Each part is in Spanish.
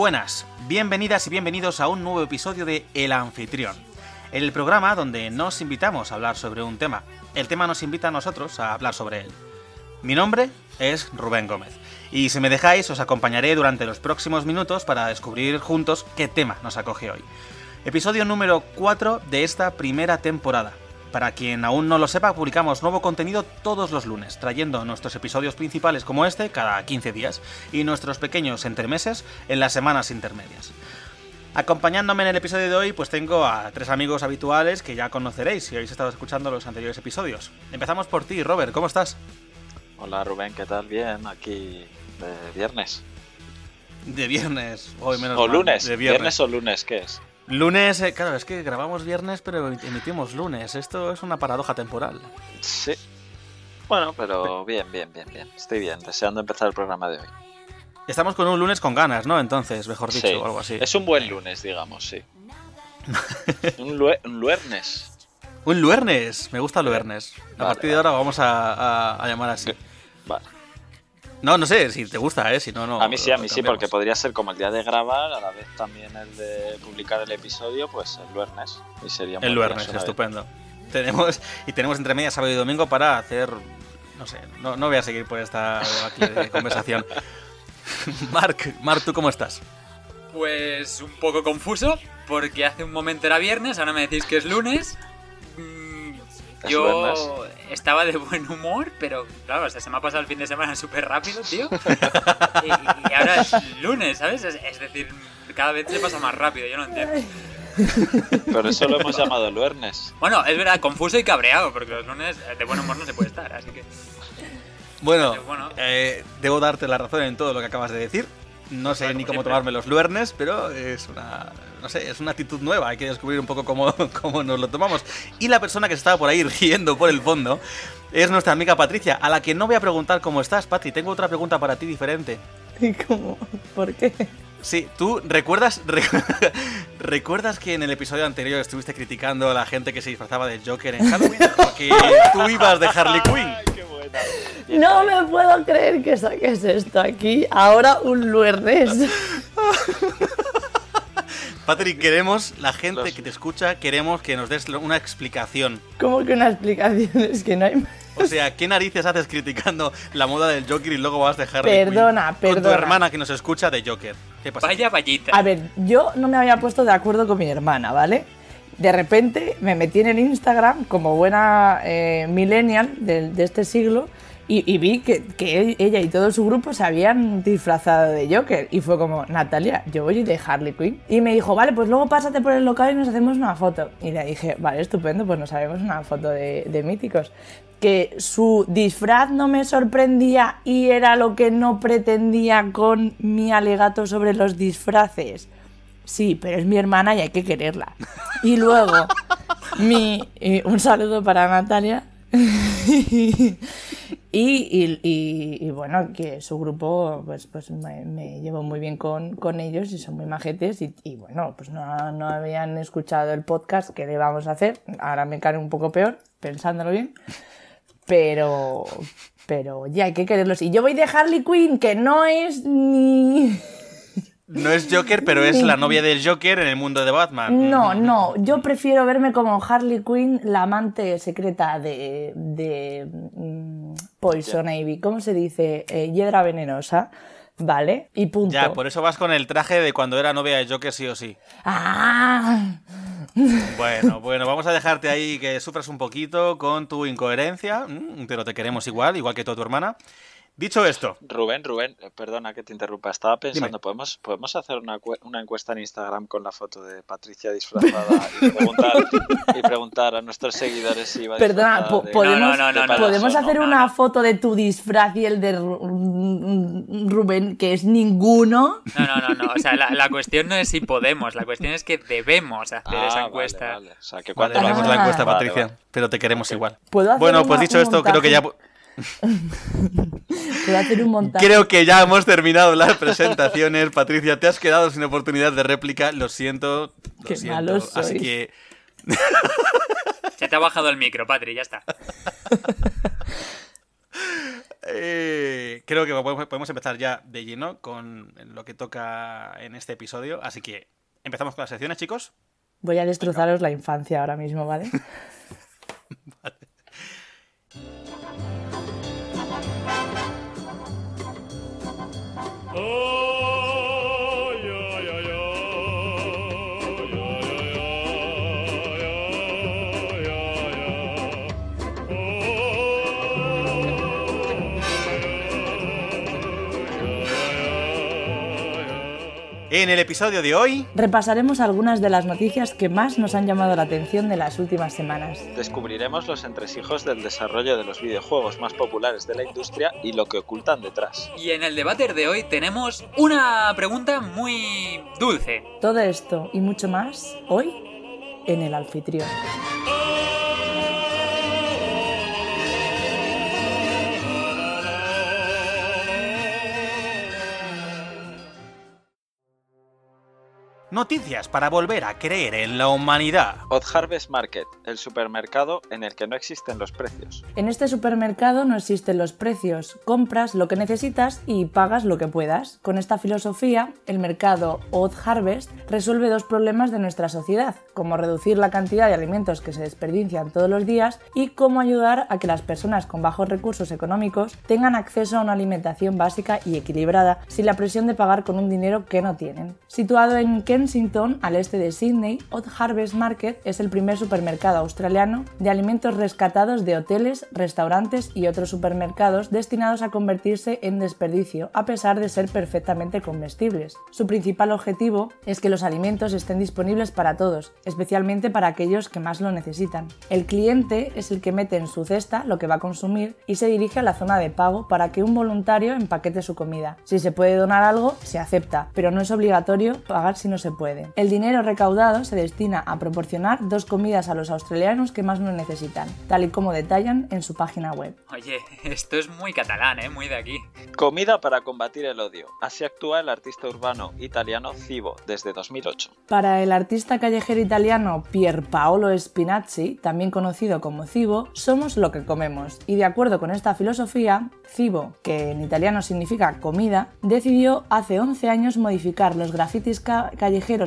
Buenas, bienvenidas y bienvenidos a un nuevo episodio de El Anfitrión, el programa donde nos invitamos a hablar sobre un tema. El tema nos invita a nosotros a hablar sobre él. Mi nombre es Rubén Gómez y si me dejáis os acompañaré durante los próximos minutos para descubrir juntos qué tema nos acoge hoy. Episodio número 4 de esta primera temporada. Para quien aún no lo sepa, publicamos nuevo contenido todos los lunes, trayendo nuestros episodios principales como este cada 15 días y nuestros pequeños entremeses en las semanas intermedias. Acompañándome en el episodio de hoy, pues tengo a tres amigos habituales que ya conoceréis si habéis estado escuchando los anteriores episodios. Empezamos por ti, Robert, ¿cómo estás? Hola Rubén, ¿qué tal? Bien, aquí de viernes. De viernes, hoy menos O mal, lunes, de viernes. o lunes, ¿qué es? Lunes, eh, claro, es que grabamos viernes pero emitimos lunes. Esto es una paradoja temporal. Sí. Bueno, pero bien, bien, bien, bien. Estoy bien, deseando empezar el programa de hoy. Estamos con un lunes con ganas, ¿no? Entonces, mejor dicho, Sí, o algo así. Es un buen lunes, digamos, sí. un, lue- un luernes. Un luernes, me gusta el luernes. A Vale, partir de ahora vamos a, a- a llamar así. Vale. No, no sé, si te gusta, ¿eh? Si no, no. a mí sí, a mí sí, porque podría ser como el día de grabar, a la vez también el de publicar el episodio, pues el luernes. Y sería El vez. estupendo. Tenemos, y tenemos entre medias sábado y domingo para hacer. No sé, no, no voy a seguir por esta aquí de conversación. Mark, Mark, ¿tú cómo estás? Pues un poco confuso, porque hace un momento era viernes, ahora me decís que es lunes. Yo lunes. estaba de buen humor, pero claro, o sea, se me ha pasado el fin de semana súper rápido, tío. y, y ahora es lunes, ¿sabes? Es, es decir, cada vez se pasa más rápido, yo no entiendo. Pero eso lo hemos llamado luernes. Bueno, es verdad, confuso y cabreado, porque los lunes eh, de buen humor no se puede estar, así que... Bueno, eh, debo darte la razón en todo lo que acabas de decir. No sé Claro, ni cómo siempre. tomarme los luernes, pero es una, no sé, es una actitud nueva. Hay que descubrir un poco cómo, cómo nos lo tomamos. Y la persona que se estaba por ahí riendo por el fondo es nuestra amiga Patricia, a la que no voy a preguntar cómo estás, Patri. Tengo otra pregunta para ti diferente. ¿Y cómo? ¿Por qué? Sí, tú recuerdas recu- recuerdas que en el episodio anterior estuviste criticando a la gente que se disfrazaba de Joker en Halloween porque tú ibas de Harley Quinn. ¡Qué buena! No me puedo creer que saques esto aquí. Ahora un luernes. Patrick, queremos, la gente Los- que te escucha, queremos que nos des una explicación. ¿Cómo que una explicación? Es que no hay... O sea, ¿qué narices haces criticando la moda del Joker y luego vas de Harley Quinn? Perdona, Con tu perdona. hermana que nos escucha de Joker. ¿Qué pasa? Vaya vallita. A ver, yo no me había puesto de acuerdo con mi hermana, ¿vale? De repente me metí en el Instagram como buena eh, millennial de, de este siglo y, y vi que, que ella y todo su grupo se habían disfrazado de Joker. Y fue como, Natalia, yo voy de Harley Quinn. Y me dijo, vale, pues luego pásate por el local y nos hacemos una foto. Y le dije, vale, estupendo, pues nos haremos una foto de, de míticos. Que su disfraz no me sorprendía y era lo que no pretendía con mi alegato sobre los disfraces. Sí, pero es mi hermana y hay que quererla. Y luego, mi, eh, un saludo para Natalia. y, bueno, que su grupo, pues, pues me, me llevo muy bien con, con ellos y son muy majetes. Y, y bueno, pues no, no habían escuchado el podcast que le vamos a hacer. Ahora me cae un poco peor, pensándolo bien. Pero, pero ya hay que quererlos. Y yo voy de Harley Quinn, que no es ni. No es Joker, pero es la novia del Joker en el mundo de Batman. No, no, yo prefiero verme como Harley Quinn, la amante secreta de, de mm, Poison Ivy, ¿cómo se dice? Eh, hiedra venenosa, ¿vale? Y punto. Ya, por eso vas con el traje de cuando era novia de Joker sí o sí. ¡Ah! Bueno, bueno, vamos a dejarte ahí que sufras un poquito con tu incoherencia, mm, pero te queremos igual, igual que toda tu hermana. Dicho esto, Rubén, Rubén, eh, perdona que te interrumpa. Estaba pensando, Dime. ¿podemos, ¿podemos hacer una, cue- una encuesta en Instagram con la foto de Patricia disfrazada y preguntar, y preguntar a nuestros seguidores si va Perdona, po- de- podemos, No, no, podemos hacer no, una no. foto de tu disfraz y el de Ru- Rubén, que es ninguno. No, no, no, no. O sea, la, la cuestión no es si podemos, la cuestión es que debemos hacer Ah, esa encuesta. vale. O sea, que haremos vamos la encuesta, Patricia, vale. pero te queremos igual. ¿Puedo hacer Bueno, una- pues dicho esto, creo que ya... Puedo hacer un montaje. Creo que ya hemos terminado las presentaciones. Patricia, te has quedado sin oportunidad de réplica. Lo siento. Lo Qué siento. malos Así que Se te ha bajado el micro, Patri, ya está. Eh, creo que podemos, podemos empezar ya de lleno con lo que toca en este episodio. Así que empezamos con las secciones, chicos. Voy a destrozaros la infancia ahora mismo, ¿vale? En el episodio de hoy Repasaremos algunas de las noticias que más nos han llamado la atención de las últimas semanas. Descubriremos los entresijos del desarrollo de los videojuegos más populares de la industria y lo que ocultan detrás. Y en el debate de hoy tenemos una pregunta muy dulce. Todo esto y mucho más hoy en el anfitrión. Noticias para volver a creer en la humanidad. Odd Harvest Market, el supermercado en el que no existen los precios. En este supermercado no existen los precios, compras lo que necesitas y pagas lo que puedas. Con esta filosofía, el mercado Odd Harvest resuelve dos problemas de nuestra sociedad, como reducir la cantidad de alimentos que se desperdician todos los días y cómo ayudar a que las personas con bajos recursos económicos tengan acceso a una alimentación básica y equilibrada sin la presión de pagar con un dinero que no tienen. Situado en Kensington, al este de Sydney, Odd Harvest Market es el primer supermercado australiano de alimentos rescatados de hoteles, restaurantes y otros supermercados destinados a convertirse en desperdicio, a pesar de ser perfectamente comestibles. Su principal objetivo es que los alimentos estén disponibles para todos, especialmente para aquellos que más lo necesitan. El cliente es el que mete en su cesta lo que va a consumir y se dirige a la zona de pago para que un voluntario empaquete su comida. Si se puede donar algo, se acepta, pero no es obligatorio pagar si no se puede. El dinero recaudado se destina a proporcionar dos comidas a los australianos que más lo necesitan, tal y como detallan en su página web. Oye, esto es muy catalán, ¿eh? Muy de aquí. Comida para combatir el odio. Así actúa el artista urbano italiano Cibo desde 2008. Para el artista callejero italiano Pier Paolo Spinazzi, también conocido como Cibo, somos lo que comemos. Y de acuerdo con esta filosofía, Cibo, que en italiano significa comida, decidió hace 11 años modificar los grafitis ca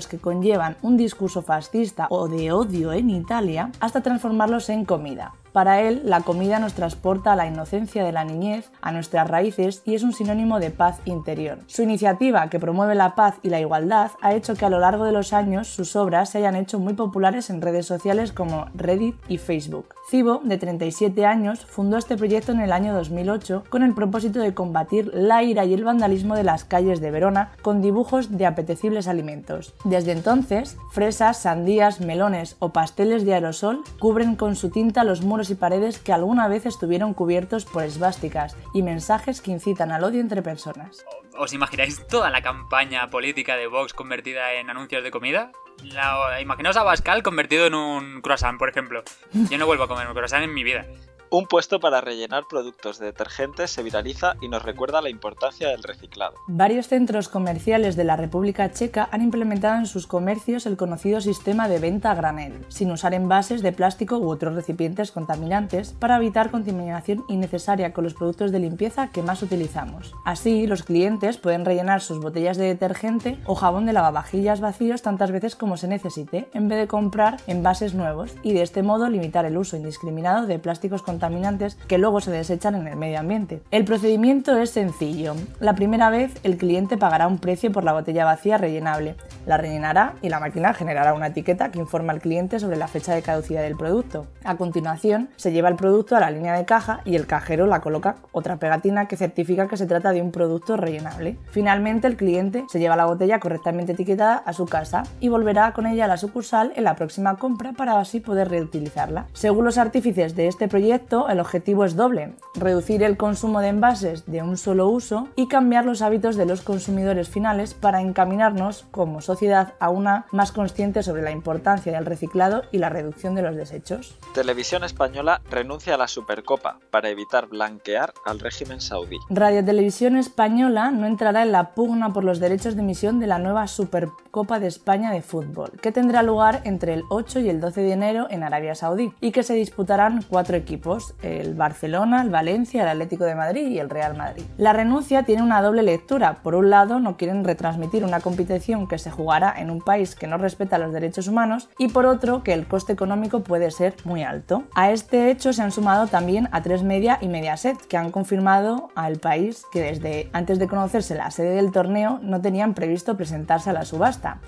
que conllevan un discurso fascista o de odio en Italia hasta transformarlos en comida. Para él, la comida nos transporta a la inocencia de la niñez, a nuestras raíces y es un sinónimo de paz interior. Su iniciativa, que promueve la paz y la igualdad, ha hecho que a lo largo de los años sus obras se hayan hecho muy populares en redes sociales como Reddit y Facebook. Cibo, de 37 años, fundó este proyecto en el año 2008 con el propósito de combatir la ira y el vandalismo de las calles de Verona con dibujos de apetecibles alimentos. Desde entonces, fresas, sandías, melones o pasteles de aerosol cubren con su tinta los muros y paredes que alguna vez estuvieron cubiertos por esvásticas y mensajes que incitan al odio entre personas. ¿Os imagináis toda la campaña política de Vox convertida en anuncios de comida? La, imaginaos a Bascal convertido en un croissant, por ejemplo. Yo no vuelvo a comer un croissant en mi vida. Un puesto para rellenar productos de detergentes se viraliza y nos recuerda la importancia del reciclado. Varios centros comerciales de la República Checa han implementado en sus comercios el conocido sistema de venta a granel, sin usar envases de plástico u otros recipientes contaminantes para evitar contaminación innecesaria con los productos de limpieza que más utilizamos. Así, los clientes pueden rellenar sus botellas de detergente o jabón de lavavajillas vacíos tantas veces como se necesite, en vez de comprar envases nuevos, y de este modo limitar el uso indiscriminado de plásticos contaminantes contaminantes que luego se desechan en el medio ambiente. El procedimiento es sencillo. La primera vez el cliente pagará un precio por la botella vacía rellenable, la rellenará y la máquina generará una etiqueta que informa al cliente sobre la fecha de caducidad del producto. A continuación, se lleva el producto a la línea de caja y el cajero la coloca otra pegatina que certifica que se trata de un producto rellenable. Finalmente, el cliente se lleva la botella correctamente etiquetada a su casa y volverá con ella a la sucursal en la próxima compra para así poder reutilizarla. Según los artífices de este proyecto, el objetivo es doble, reducir el consumo de envases de un solo uso y cambiar los hábitos de los consumidores finales para encaminarnos como sociedad a una más consciente sobre la importancia del reciclado y la reducción de los desechos. Televisión Española renuncia a la Supercopa para evitar blanquear al régimen saudí. Radio Televisión Española no entrará en la pugna por los derechos de emisión de la nueva Supercopa de España de fútbol, que tendrá lugar entre el 8 y el 12 de enero en Arabia Saudí y que se disputarán cuatro equipos el Barcelona, el Valencia, el Atlético de Madrid y el Real Madrid. La renuncia tiene una doble lectura. Por un lado, no quieren retransmitir una competición que se jugará en un país que no respeta los derechos humanos y por otro, que el coste económico puede ser muy alto. A este hecho se han sumado también a tres Media y Mediaset, que han confirmado al país que desde antes de conocerse la sede del torneo no tenían previsto presentarse a la subasta.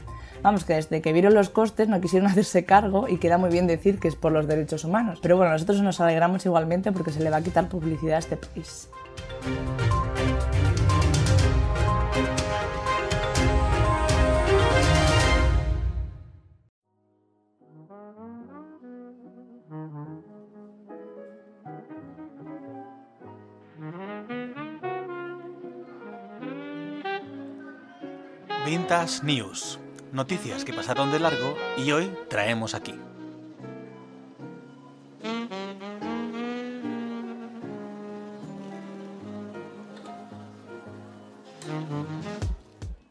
Vamos, que desde que vieron los costes no quisieron hacerse cargo y queda muy bien decir que es por los derechos humanos. Pero bueno, nosotros nos alegramos igualmente porque se le va a quitar publicidad a este país. Vintage News. Noticias que pasaron de largo y hoy traemos aquí.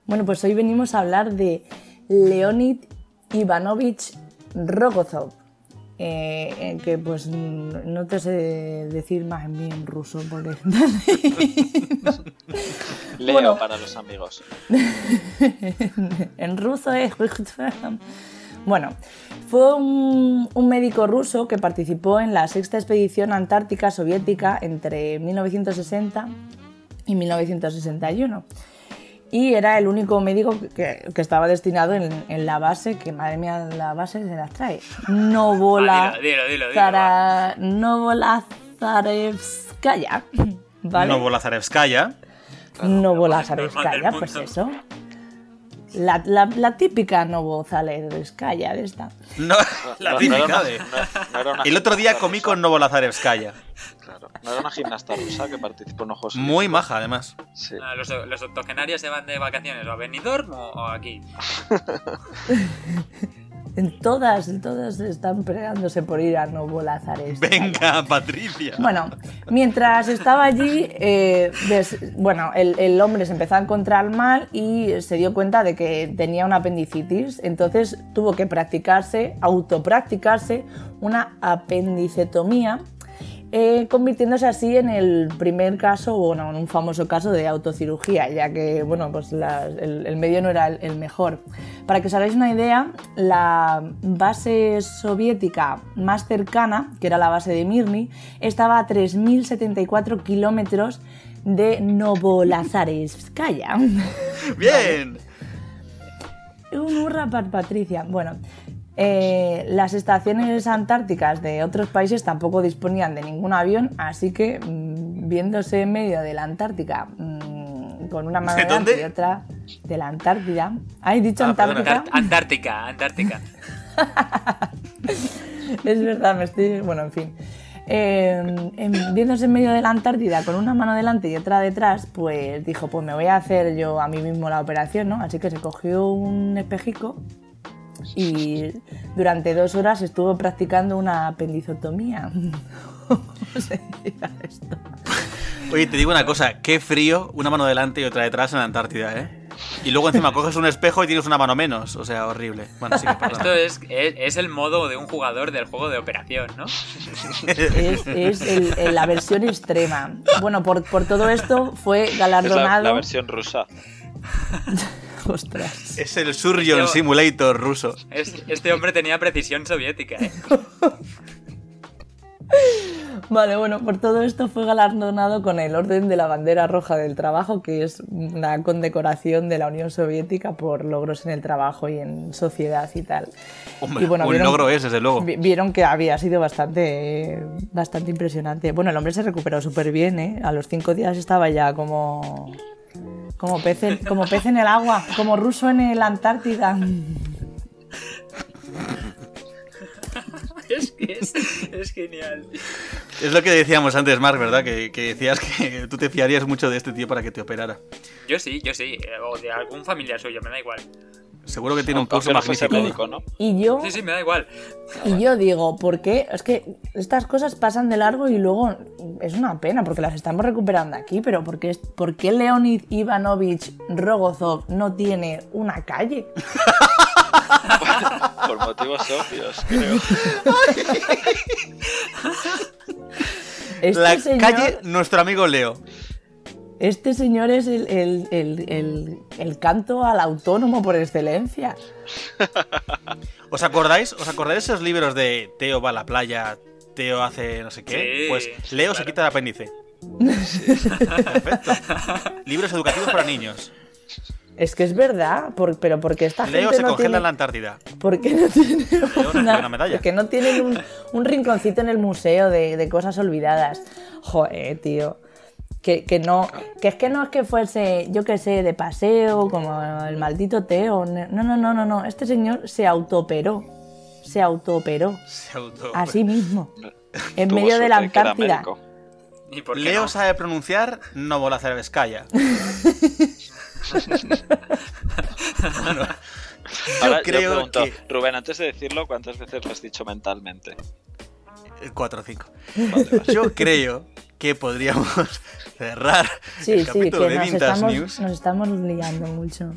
Bueno, pues hoy venimos a hablar de Leonid Ivanovich Rogozov, eh, eh, que pues no te sé decir más en bien ruso porque... Leo Bueno. para los amigos. en ruso es... Bueno, fue un, un médico ruso que participó en la sexta expedición antártica soviética entre 1960 y 1961. Y era el único médico que, que estaba destinado en, en la base, que madre mía, la base se las trae. Novola, Ah, dilo, dilo, dilo, dilo, Zara- Novolazarevskaya. ¿Vale? Novolazarevskaya. Novolazarevskaya, normal del pues mundo. eso. La, la, la típica Novolazarevskaya de esta. No, la no típica no- no era una El otro día comí rusa, con Novolazarevskaya. claro. No era una gimnasta rusa que participó en Juegos Muy maja, además. Sí. Ah, ¿Los, los octogenarios se van de vacaciones o a Benidorm o, o aquí? En todas, todas están peleándose por ir a Novolazarevskaya. Venga, Patricia. Bueno, mientras estaba allí, eh, des- bueno, el, el hombre se empezó a encontrar mal y se dio cuenta de que tenía una apendicitis, entonces tuvo que practicarse, autopracticarse una apendicectomía, eh, convirtiéndose así en el primer caso, bueno, en un famoso caso de autocirugía, ya que, bueno, pues la- el, el medio no era el, el mejor. Para que os hagáis una idea, la base soviética más cercana, que era la base de Mirny, estaba a 3.074 kilómetros de Novolazarevskaya. Bien. Un hurra para Patricia. Bueno, eh, las estaciones antárticas de otros países tampoco disponían de ningún avión, así que mm, viéndose en medio de la Antártica mm, con una mano ¿De delante y otra de la Antártida. ¿Hay dicho Ah, perdona. Antártica? Antar- Antártica, Antártica. es verdad, me estoy. Bueno, en fin. Eh, en- viéndose en medio de la Antártida con una mano delante y otra detrás, pues dijo: Pues me voy a hacer yo a mí mismo la operación, ¿no? Así que se cogió un espejico y durante dos horas estuvo practicando una apendizotomía. ¿Cómo se diría esto? Oye, te digo una cosa. Qué frío, una mano delante y otra detrás en la Antártida, ¿eh? Y luego encima coges un espejo y tienes una mano menos. O sea, horrible. Bueno, sí que perdón. Esto es, es, es el modo de un jugador del juego de operación, ¿no? Es, es el- el- la versión extrema. Bueno, por, por todo esto fue Es la, galardonado. la versión rusa. Ostras. Es el Surgeon Yo- Simulator ruso. Es- este hombre tenía precisión soviética, ¿eh? Vale, bueno, por todo esto fue galardonado con el Orden de la Bandera Roja del Trabajo, que es una condecoración de la Unión Soviética por logros en el trabajo y en sociedad y tal. Hombre, Y bueno, un vieron- logro es, desde luego. Vi- Vieron que había sido bastante, bastante impresionante. Bueno, el hombre se recuperó súper bien, ¿eh? A los cinco días estaba ya como, como, pez en, como pez en el agua, como ruso en el Antártida. Es que es, es genial. Es lo que decíamos antes, Mark, ¿verdad? Que, que decías que tú te fiarías mucho de este tío para que te operara. Yo sí, yo sí. O de algún familiar suyo, me da igual. Seguro que tiene un fuese magnífico. médico, ¿no? Y yo, Sí, sí, me da igual. y yo digo, ¿por qué? Es que estas cosas pasan de largo y luego es una pena porque las estamos recuperando aquí, pero ¿por qué, por qué Leonid Ivanovich Rogozov no tiene una calle? Por motivos obvios, creo. Este la señor- calle Nuestro Amigo Leo. Este señor es el, el- el- el- el canto al autónomo por excelencia. ¿Os acordáis? ¿Os acordáis de esos libros de Teo va a la playa, Teo hace no sé qué? Sí, pues Leo se quita el apéndice. Perfecto. Libros educativos para niños. Es que es verdad, por- pero porque esta Leo gente se no congela tiene... en la Antártida. ¿Por qué no tiene una medalla. porque no tienen un, un rinconcito en el museo de, de cosas olvidadas? Joder, tío. Que, que no, que es que no es que fuese, yo qué sé, de paseo, como el maldito Teo. No, no, no, no, no. Este señor se autooperó. Se autooperó. Se auto- A sí mismo. En Tuvo medio de la que Antártida. ¿Y por qué Leo no? sabe pronunciar no bola Vizcaya. Bueno, yo Ahora, yo creo pregunto, que Rubén, antes de decirlo, ¿cuántas veces lo has dicho mentalmente? 4 o 5. Vale, vale. Yo creo que podríamos cerrar Sí, el sí, capítulo que de nos Vintage estamos, News. nos estamos liando mucho.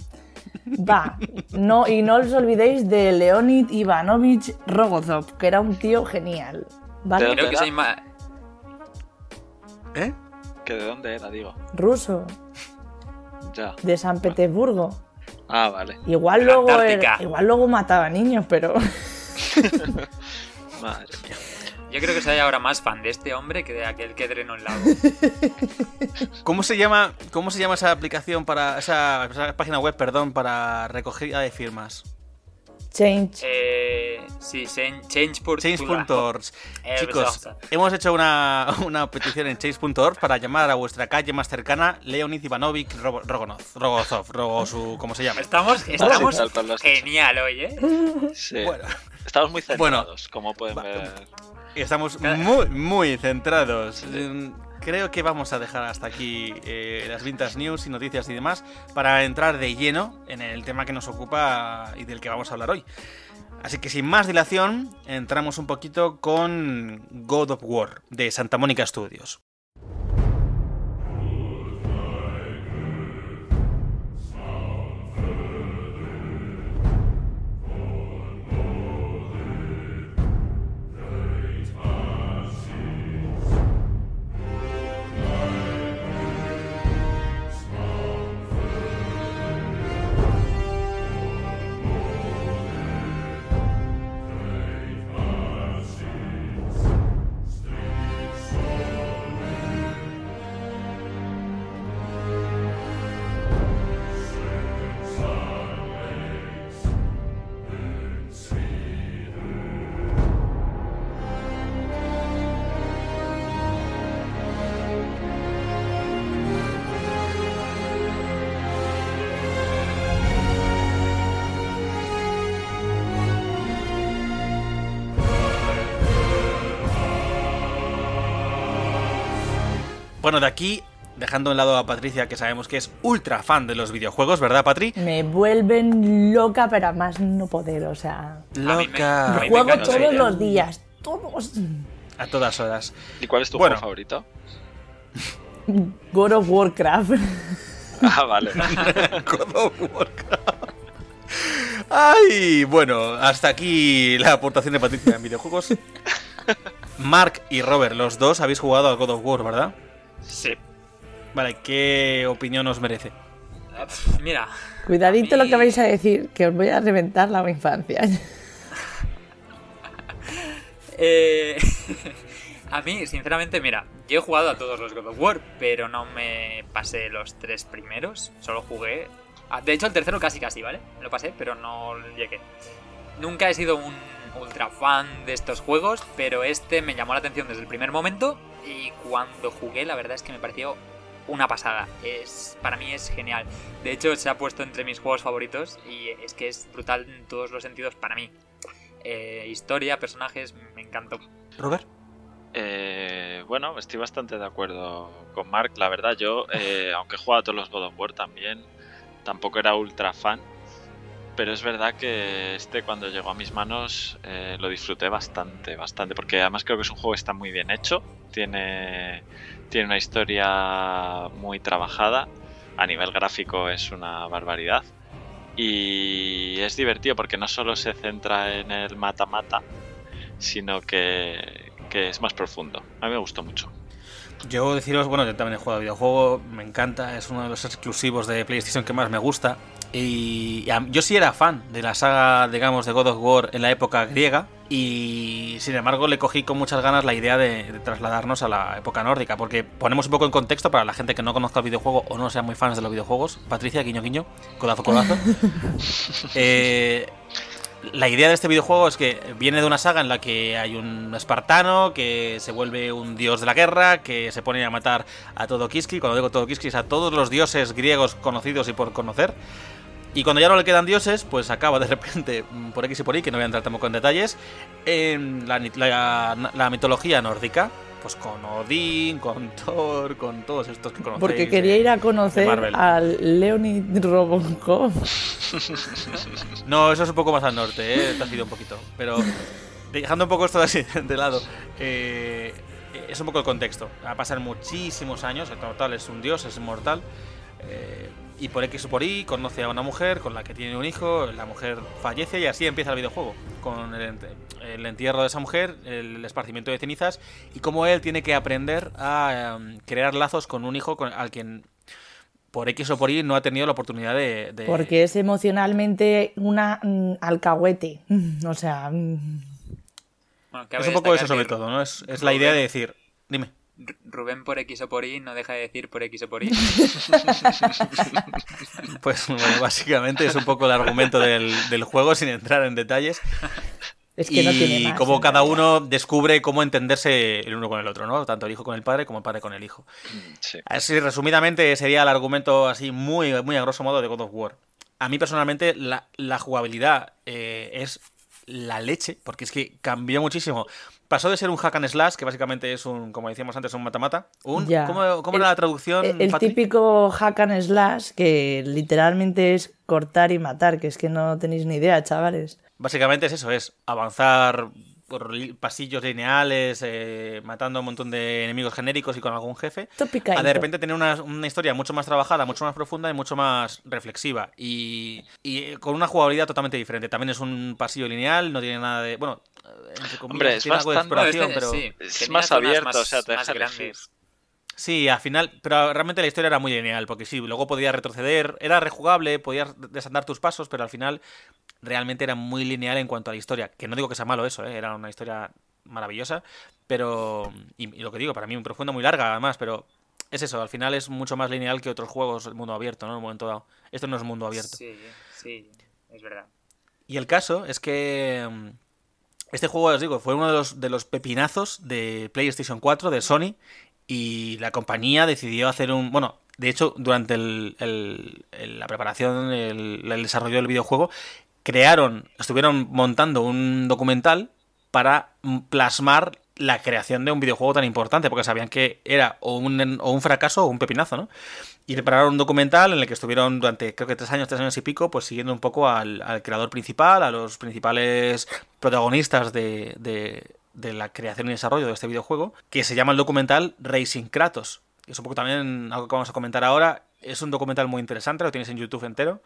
Va, no, y no os olvidéis de Leonid Ivanovich Rogozov, que era un tío genial. ¿Vale? ¿De Creo que soy más... ¿Eh? ¿Que de dónde era, digo? Ruso, Ya. de San Petersburgo. Ah, vale. Igual luego, era- igual luego mataba niños, pero Madre mía. Yo creo que soy ahora más fan de este hombre que de aquel que drenó el lago. ¿Cómo se llama, cómo se llama esa aplicación para esa, esa página web, perdón, para recogida de firmas? Change. Eh, sí, Change- Change.org. Change.org. Eh, Chicos, exacto. hemos hecho una, una petición en change.org para llamar a vuestra calle más cercana Leonid Ivanovich Rogo- Rogonov, Rogozov, Rogosu, como se llama. Estamos, estamos genial hoy, ¿eh? Sí. Bueno, Estamos muy Bueno. centrados, como pueden ver. Estamos muy, muy centrados. Mm, Creo que vamos a dejar hasta aquí eh, las Vintage News y noticias y demás para entrar de lleno en el tema que nos ocupa y del que vamos a hablar hoy. Así que sin más dilación, entramos un poquito con God of War de Santa Mónica Studios. Bueno, de aquí, dejando a un lado a Patricia, que sabemos que es ultra fan de los videojuegos, ¿verdad, Patri? Me vuelven loca, pero a más no poder, o sea. mí me- Loca. a mí me Juego todos los días, todos. A todas horas. ¿Y cuál es tu Bueno. juego favorito? God of Warcraft. Ah, vale. God of Warcraft. Ay, bueno, hasta aquí la aportación de Patricia en videojuegos. Mark y Robert, los dos habéis jugado al God of War, ¿verdad? Sí. Vale, ¿qué opinión os merece? Ah, Mira, Cuidadito mí- lo que vais a decir, que os voy a reventar la infancia. Eh, a mí, sinceramente, mira, yo he jugado a todos los God of War, pero no me pasé los tres primeros. Solo jugué. De hecho, el tercero casi casi, ¿vale? Lo pasé, pero no llegué. Nunca he sido un ultra fan de estos juegos, pero este me llamó la atención desde el primer momento y cuando jugué, la verdad es que me pareció una pasada. Es, para mí es genial. De hecho, se ha puesto entre mis juegos favoritos y es que es brutal en todos los sentidos para mí. Eh, historia, personajes, me encantó. Robert. Eh, bueno, estoy bastante de acuerdo con Mark. La verdad, yo, eh, aunque he jugado a todos los God of War también, tampoco era ultra fan. Pero es verdad que este cuando llegó a mis manos eh, lo disfruté bastante, bastante. Porque además creo que es un juego que está muy bien hecho. Tiene, tiene una historia muy trabajada. A nivel gráfico es una barbaridad. Y es divertido porque no solo se centra en el mata-mata, sino que, que es más profundo. A mí me gustó mucho. Yo deciros, bueno, yo también he jugado videojuego, me encanta, es uno de los exclusivos de PlayStation que más me gusta. Y yo sí era fan de la saga, digamos, de God of War en la época griega. Y sin embargo le cogí con muchas ganas la idea de, trasladarnos a la época nórdica. Porque ponemos un poco en contexto para la gente que no conozca el videojuego o no sea muy fans de los videojuegos. Patricia, guiño guiño, codazo codazo. eh, la idea de este videojuego es que viene de una saga en la que hay un espartano que se vuelve un dios de la guerra, que se pone a matar a todo Kiski. Cuando digo todo Kiski es a todos los dioses griegos conocidos y por conocer. Y cuando ya no le quedan dioses, pues acaba de repente, mm, por X y por Y, que no voy a entrar tampoco en detalles, en la, mitología nórdica. Pues con Odín, con Thor, con todos estos que conocéis. Porque quería ir a conocer al Leonid Robonkov. no, eso es un poco más al norte, ¿eh? Te ha sido un poquito. Pero dejando un poco esto así de lado, eh, es un poco el contexto. Va a pasar muchísimos años, el total es un dios, es inmortal. Eh, y por X o por Y conoce a una mujer con la que tiene un hijo, la mujer fallece y así empieza el videojuego, con el, entierro de esa mujer, el esparcimiento de cenizas y cómo él tiene que aprender a em, crear lazos con un hijo con, al quien por X o por Y no ha tenido la oportunidad de... Porque es emocionalmente una mm, alcahuete, o sea... Mm. es un poco eso sobre todo, ¿no? Es, es la idea de decir, dime. Rubén por X o por Y no deja de decir por X o por Y. pues básicamente es un poco el argumento del, juego sin entrar en detalles. Es que y no tiene como cada uno descubre cómo entenderse el uno con el otro, ¿no? Tanto el hijo con el padre como el padre con el hijo. Así, resumidamente, sería el argumento así muy, muy a grosso modo de God of War. A mí personalmente la, jugabilidad eh, es la leche, porque es que cambió muchísimo pasó de ser un hack and slash, que básicamente es un, como decíamos antes, un mata-mata. Un, ¿Cómo, era la traducción? El, típico hack and slash, que literalmente es cortar y matar, que es que no tenéis ni idea, chavales. Básicamente es eso, es avanzar por pasillos lineales, eh, matando a un montón de enemigos genéricos y con algún jefe, a de repente tener una, historia mucho más trabajada, mucho más profunda y mucho más reflexiva. Y, con una jugabilidad totalmente diferente. También es un pasillo lineal, no tiene nada de. Bueno, entre Hombre, es bastante, pero. es más abierto, o sea, te deja Sí, al final, pero realmente la historia era muy lineal, porque sí, luego podías retroceder, era rejugable, podías desandar tus pasos, pero al final realmente era muy lineal en cuanto a la historia. Que no digo que sea malo eso, ¿eh? era una historia maravillosa, pero. Y, lo que digo, para mí muy profunda, muy larga además, pero es eso, al final es mucho más lineal que otros juegos del mundo abierto, ¿no? En un momento dado. Esto no es mundo abierto. Sí, sí, es verdad. Y el caso es que. Este juego, os digo, fue uno de los, de los pepinazos de PlayStation 4 de Sony y la compañía decidió hacer un... Bueno, de hecho, durante el, la preparación, el, desarrollo del videojuego, crearon, estuvieron montando un documental para plasmar la creación de un videojuego tan importante, porque sabían que era o un, o un fracaso o un pepinazo, ¿no? Y prepararon un documental en el que estuvieron durante, creo que tres años, tres años y pico, pues siguiendo un poco al, creador principal, a los principales protagonistas de, de la creación y desarrollo de este videojuego, que se llama el documental Racing Kratos. Es un poco también algo que vamos a comentar ahora. Es un documental muy interesante, lo tienes en YouTube entero.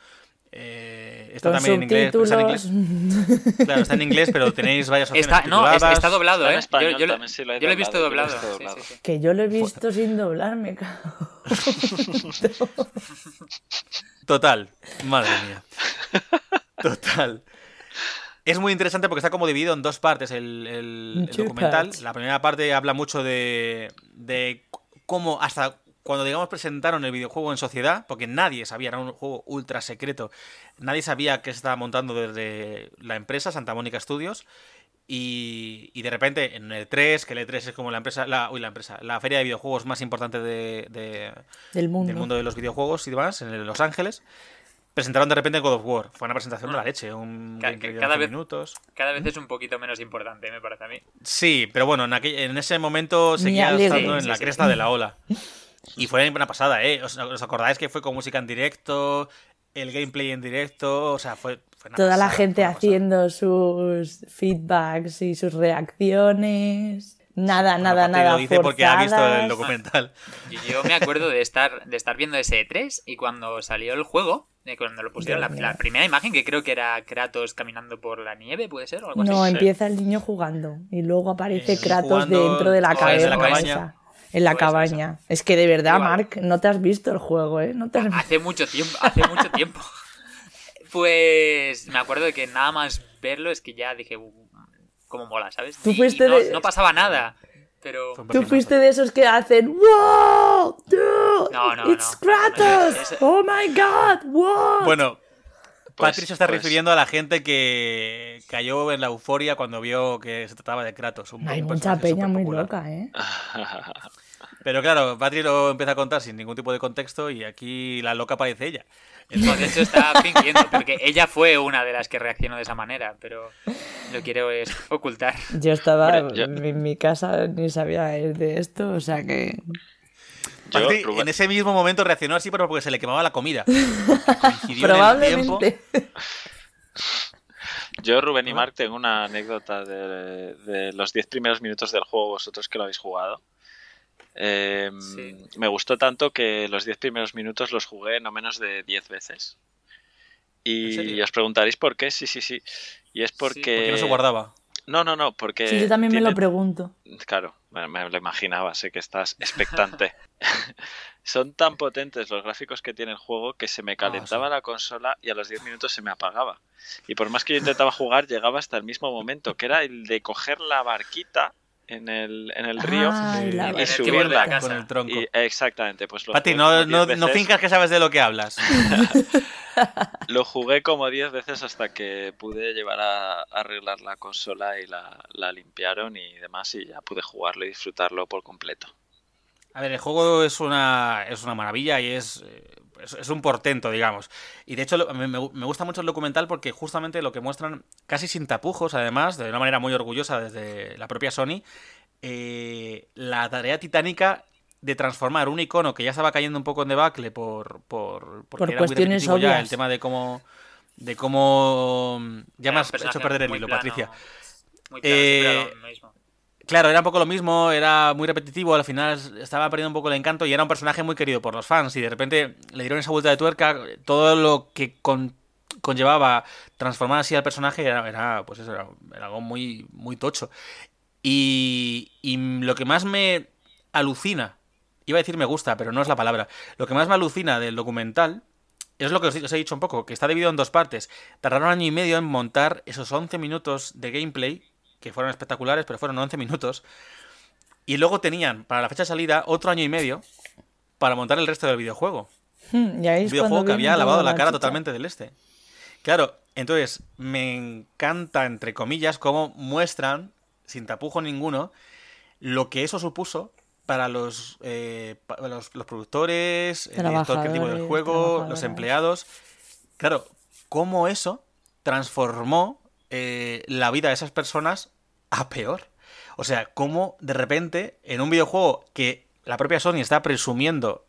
Eh, está también en inglés, está en inglés. Claro, está en inglés, pero tenéis varias opciones. Está, no, está, doblado, ¿eh? yo, lo, he visto doblado. que yo lo he visto sin doblar, me cago. Total, madre mía. Total. Es muy interesante porque está como dividido en dos partes el, documental. La primera parte habla mucho de, de cómo hasta cuando digamos presentaron el videojuego en sociedad, porque nadie sabía, era un juego ultra secreto, nadie sabía que se estaba montando desde la empresa Santa Mónica Studios. Y, de repente en el 3, que el E3 es como la empresa, la, uy, la empresa, la feria de videojuegos más importante de, del, mundo. del mundo de los videojuegos y demás, en Los Ángeles, presentaron de repente God of War. Fue una presentación de la leche, un cada, vez, minutos. Cada vez es un poquito menos importante, me parece a mí. Sí, pero bueno, en, en ese momento seguía estando en la cresta de la ola. Y fue una pasada, ¿eh? ¿Os, acordáis que fue con música en directo, el gameplay en directo? O sea, fue... Toda la gente haciendo sus feedbacks y sus reacciones. Nada, nada, nada. Lo dice porque ha visto el documental. Yo me acuerdo de estar, de estar viendo ese E3 y cuando salió el juego, cuando lo pusieron, la, primera imagen que creo que era Kratos caminando por la nieve, ¿puede ser? no, empieza el niño jugando y luego aparece eh, Kratos dentro de la, cabaña. en la Pues eso. cabaña. Es que de verdad, Igual. Mark, no te has visto el juego, ¿eh? No te has Hace mucho tiempo, hace mucho tiempo. Pues me acuerdo de que nada más verlo es que ya dije, "Uh, cómo mola, ¿sabes? Tú Y no, de- no pasaba nada, pero... Tú fuiste de esos que hacen ¡Wow! Dude, No, no, ¡It's no, Kratos! ¡Oh my god! ¡Wow! Bueno, Pues- Patrick se está pues- refiriendo a la gente que cayó en la euforia cuando vio que se trataba de Kratos. un- Hay mucha personaje peña muy loca, ¿eh? Pero claro, Patrick lo empieza a contar sin ningún tipo de contexto y aquí la loca parece ella. No, de hecho está fingiendo, porque ella fue una de las que reaccionó de esa manera, pero lo quiero es ocultar. Yo estaba yo- en mi casa, ni sabía de esto, o sea que. Yo, Patrick Rubén- en ese mismo momento reaccionó así, pero porque se le quemaba la comida. Coincidió en el tiempo. Probablemente. Yo, Rubén y. Mark, tengo una anécdota de, de los 10 primeros minutos del juego, vosotros que lo habéis jugado. Eh, Sí. Me gustó tanto que los 10 primeros minutos los jugué no menos de 10 veces. ¿En Y os preguntaréis por qué, sí, sí, sí. Y es porque... Porque no se guardaba. No, no, no, porque... Sí, yo también me lo pregunto. Claro, me, me lo imaginaba, sé que estás expectante. Son tan potentes los gráficos que tiene el juego que se me calentaba la consola y a los 10 minutos se me apagaba. Y por más que yo intentaba jugar, llegaba hasta el mismo momento, que era el de coger la barquita en el, en el río la y de la casa. con el tronco. y exactamente, pues lo Pati, no, no, 10 no que sabes de lo que hablas. Lo jugué como 10 veces hasta que pude llevar a, a arreglar la consola y la, la limpiaron y demás y ya pude jugarlo y disfrutarlo por completo. A ver, el juego es una, es una maravilla y es, eh, es, es un portento, digamos. Y de hecho, lo- me, me- gusta mucho el documental porque justamente lo que muestran, casi sin tapujos, además, de una manera muy orgullosa desde la propia Sony, eh, la tarea titánica de transformar un icono que ya estaba cayendo un poco en debacle por, por, porque Por era muy cuestiones repetitivo ya, obvias. el tema de cómo. De cómo. Ya Era me has hecho perder el hilo, plano, Patricia. Muy plano, Eh, lo mismo. Claro, era un poco lo mismo, era muy repetitivo, al final estaba perdiendo un poco el encanto y era un personaje muy querido por los fans y de repente le dieron esa vuelta de tuerca, todo lo que con- conllevaba transformar así al personaje era, era, pues eso, era, algo muy, muy tocho. Y, y lo que más me alucina, iba a decir me gusta, pero no es la palabra, lo que más me alucina del documental es lo que os, os he dicho un poco, que está dividido en dos partes. Tardaron año y medio en montar esos 11 minutos de gameplay, que fueron espectaculares, pero fueron 11 minutos. Y luego tenían, para la fecha de salida, otro año y medio para montar el resto del videojuego. Hmm, Un videojuego que había lavado la cara totalmente del este. Claro, entonces me encanta, entre comillas, cómo muestran, sin tapujo ninguno, lo que eso supuso para los, eh, los, los productores, el director creativo del juego, los empleados. Claro, cómo eso transformó eh, la vida de esas personas a peor. O sea, cómo de repente en un videojuego que la propia Sony está presumiendo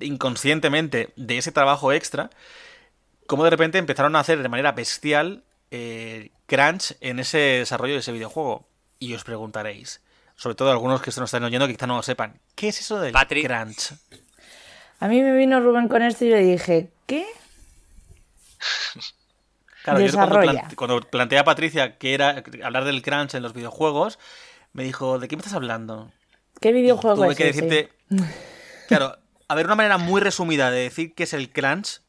inconscientemente de ese trabajo extra, cómo de repente empezaron a hacer de manera bestial eh, crunch en ese desarrollo de ese videojuego. Y os preguntaréis, sobre todo algunos que se nos están oyendo que quizá no lo sepan, ¿qué es eso del Patrick. crunch? A mí me vino Rubén con esto y le dije, ¿qué? Claro, yo cuando, cuando planteé a Patricia que era hablar del crunch en los videojuegos, me dijo, ¿de qué me estás hablando? ¿Qué videojuego Tuve es que ese? decirte. Claro, a ver, una manera muy resumida de decir qué es el crunch,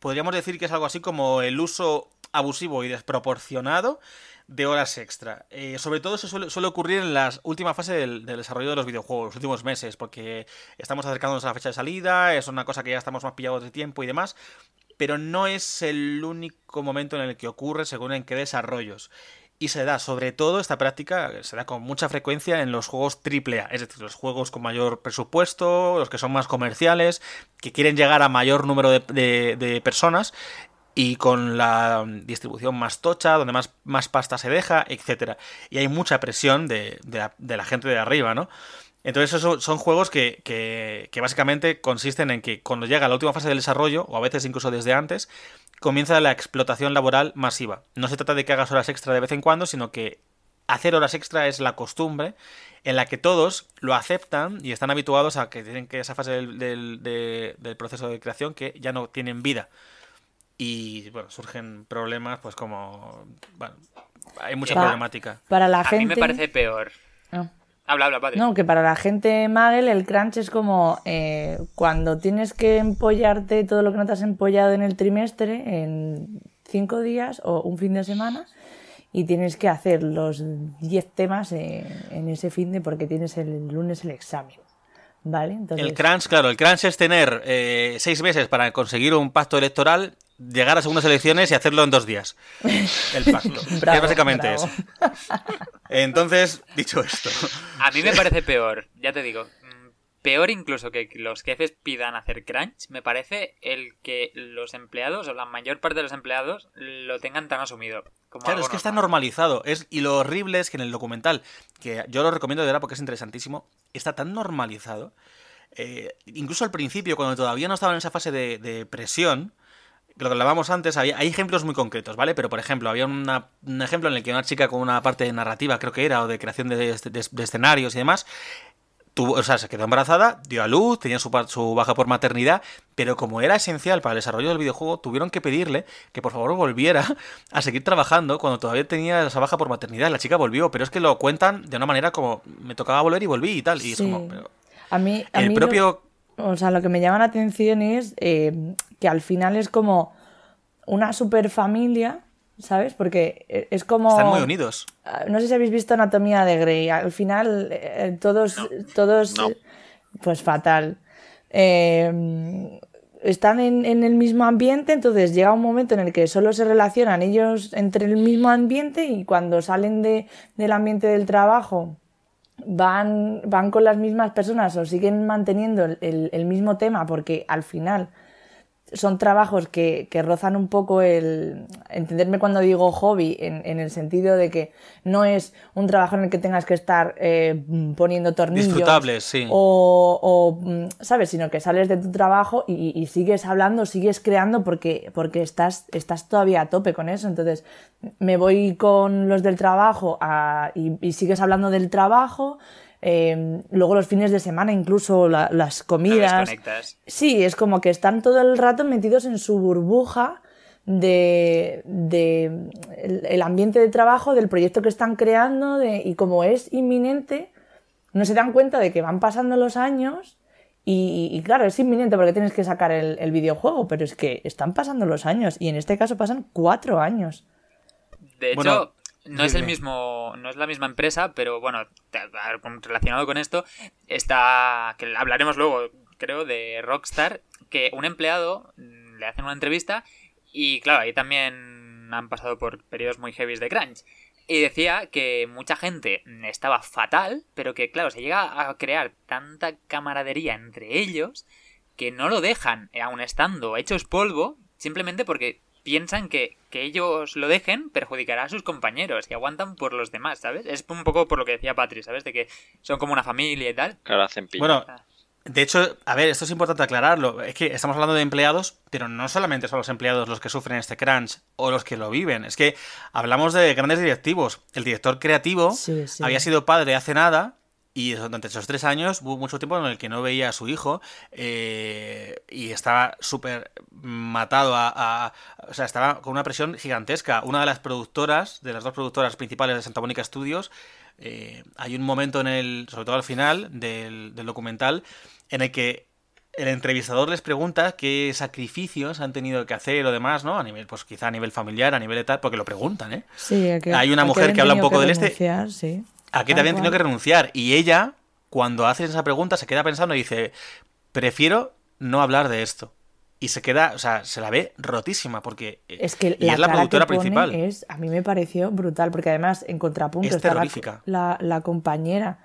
podríamos decir que es algo así como el uso abusivo y desproporcionado de horas extra. Eh, sobre todo eso suele, suele ocurrir en la última fase del, del desarrollo de los videojuegos, los últimos meses, porque estamos acercándonos a la fecha de salida, es una cosa que ya estamos más pillados de tiempo y demás, pero no es el único momento en el que ocurre según en qué desarrollos. Y se da, sobre todo, esta práctica se da con mucha frecuencia en los juegos AAA, es decir, los juegos con mayor presupuesto, los que son más comerciales, que quieren llegar a mayor número de, de- personas y con la distribución más tocha, donde más, más pasta se deja, etcétera. Y hay mucha presión de, de la gente de arriba, ¿no? Entonces, esos son- juegos que, que- que básicamente consisten en que cuando llega la última fase del desarrollo, o a veces incluso desde antes, comienza la explotación laboral masiva. No se trata de que hagas horas extra de vez en cuando, sino que hacer horas extra es la costumbre en la que todos lo aceptan y están habituados a que tienen que esa fase del, del- de- del proceso de creación que ya no tienen vida. Y bueno, surgen problemas, pues como. Bueno, hay mucha Pa- problemática. Para la A gente... mí me parece peor. Ah. Habla, habla, padre. No, que para la gente Magel el crunch es como eh, cuando tienes que empollarte todo lo que no te has empollado en el trimestre en cinco días o un fin de semana y tienes que hacer los 10 temas en, en ese fin de porque tienes el lunes el examen. ¿Vale? Entonces, El crunch, claro, el crunch es tener eh, seis meses para conseguir un pacto electoral, llegar a segundas elecciones y hacerlo en dos días. El pacto. Bravo, es básicamente bravo. eso. Entonces, dicho esto, A mí me parece peor, ya te digo. mm, Peor incluso que los jefes pidan hacer crunch, me parece el que los empleados o la mayor parte de los empleados lo tengan tan asumido. Como Claro, es que está normal. normalizado. Es, y lo horrible es que en el documental, que yo lo recomiendo de verdad porque es interesantísimo, está tan normalizado. eh, incluso al principio, cuando todavía no estaba en esa fase de, de presión, lo que hablábamos antes, había, hay ejemplos muy concretos, ¿vale? Pero, por ejemplo, había una- un ejemplo en el que una chica con una parte narrativa, creo que era, o de creación de, de- de escenarios y demás, tuvo, o sea, se quedó embarazada, dio a luz, tenía su, baja por maternidad, pero como era esencial para el desarrollo del videojuego, tuvieron que pedirle que por favor volviera a seguir trabajando cuando todavía tenía esa baja por maternidad. La chica volvió, pero es que lo cuentan de una manera como me tocaba volver y volví y tal. Y es como, pero a mí, a el mí lo- propio... O sea, lo que me llama la atención es eh, que al final es como una super familia, ¿sabes? Porque eh, es como... Están muy unidos. Ah, No sé si habéis visto Anatomía de Grey. Al final, eh, todos, todos, no. pues fatal. Eh, están en, en el mismo ambiente, entonces llega un momento en el que solo se relacionan ellos entre el mismo ambiente y cuando salen de, del ambiente del trabajo van, van con las mismas personas o siguen manteniendo el, el- el mismo tema porque al final son trabajos que, que rozan un poco el... Entenderme cuando digo hobby, en, en el sentido de que no es un trabajo en el que tengas que estar eh, poniendo tornillos. Disfrutables, sí. O, o, mm, ¿sabes? Sino que sales de tu trabajo y, y sigues hablando, sigues creando porque, porque estás, estás todavía a tope con eso. Entonces, me voy con los del trabajo a- y, y sigues hablando del trabajo. Eh, luego los fines de semana, incluso la- las comidas. Sí, es como que están todo el rato metidos en su burbuja de, de el, el ambiente de trabajo, del proyecto que están creando, de, y como es inminente, no se dan cuenta de que van pasando los años y, y claro, es inminente porque tienes que sacar el, el videojuego, pero es que están pasando los años y en este caso pasan cuatro años. De hecho, Bueno, no es el mismo, no es la misma empresa, pero bueno, relacionado con esto, está, que hablaremos luego, creo, de Rockstar, que un empleado mm, le hacen una entrevista y claro, ahí también han pasado por periodos muy heavy de crunch. Y decía que mucha gente estaba fatal, pero que claro, se llega a crear tanta camaradería entre ellos que no lo dejan, eh, aun estando hechos polvo, simplemente porque piensan que, que ellos lo dejen perjudicará a sus compañeros y aguantan por los demás, ¿sabes? Es un poco por lo que decía Patri, ¿sabes? De que son como una familia y tal. Claro, hacen. Bueno, de hecho, a ver, esto es importante aclararlo. Es que estamos hablando de empleados, pero no solamente son los empleados los que sufren este crunch o los que lo viven. Es que hablamos de grandes directivos. El director creativo Sí, sí. había sido padre hace nada y durante esos tres años hubo mucho tiempo en el que no veía a su hijo eh, y estaba súper matado a, a- O sea, estaba con una presión gigantesca. Una de las productoras, de las dos productoras principales de Santa Mónica Studios, eh, hay un momento en el, sobre todo al final del, del documental, en el que el entrevistador les pregunta qué sacrificios han tenido que hacer o demás, ¿no? A nivel, pues quizá a nivel familiar, a nivel de tal, porque lo preguntan, ¿eh? Sí, que- Hay una mujer que habla un poco del este- sí. Aquí Tal también tiene cual. que renunciar. Y ella, cuando hace esa pregunta, se queda pensando y dice, prefiero no hablar de esto. Y se queda, o sea, se la ve rotísima porque eh, Es que la, es la productora que principal. es, a mí me pareció brutal, porque además en contrapunto Es está la, terrorífica. la- la compañera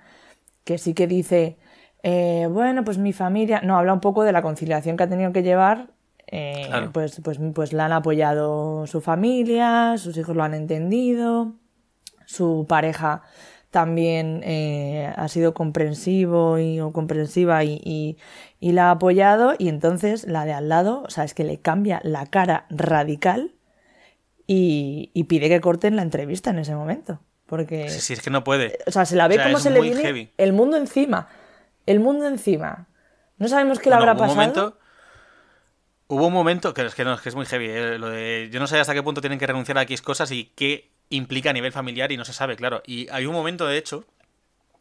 que sí que dice, eh, bueno, pues mi familia, no, habla un poco de la conciliación que ha tenido que llevar, eh, Claro. pues, pues, pues la han apoyado su familia, sus hijos lo han entendido, su pareja también eh, ha sido comprensivo y, o comprensiva y, y- y la ha apoyado y entonces la de al lado, o sea, es que le cambia la cara radical y, y pide que corten la entrevista en ese momento. Porque, Sí, sí, es que no puede. o sea, se la ve O sea, como se le viene heavy. el mundo encima. El mundo encima. No sabemos qué le habrá hubo un pasado. momento- hubo un momento, que es que no, es que es muy heavy, eh, lo de, yo no sé hasta qué punto tienen que renunciar a X cosas y qué implica a nivel familiar y no se sabe, claro. Y hay un momento, de hecho,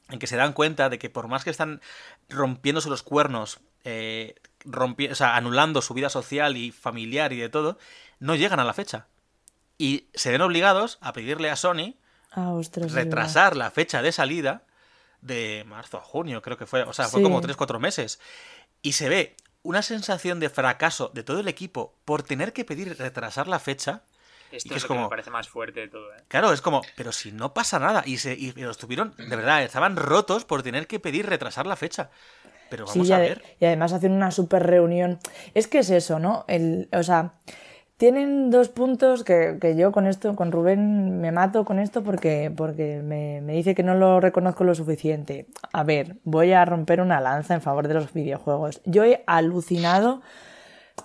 en que se dan cuenta de que por más que están rompiéndose los cuernos, eh, rompi- o sea, anulando su vida social y familiar y de todo, no llegan a la fecha. Y se ven obligados a pedirle a Sony Ah, ostras. retrasar la fecha de salida de marzo a junio, creo que fue. O sea, fue Sí. como 3-4 meses. Y se ve una sensación de fracaso de todo el equipo por tener que pedir retrasar la fecha. Esto que es es lo que me como- parece más fuerte de todo, ¿eh? Claro, es como, pero si no pasa nada. Y, se, y los tuvieron, de verdad, estaban rotos por tener que pedir retrasar la fecha. Pero Sí, vamos y, a ver. y además hacen una super reunión. Es que es eso, ¿no? El, o sea, tienen dos puntos que, que yo con esto, con Rubén, me mato con esto porque, porque me, me dice que no lo reconozco lo suficiente. A ver, voy a romper una lanza en favor de los videojuegos. Yo he alucinado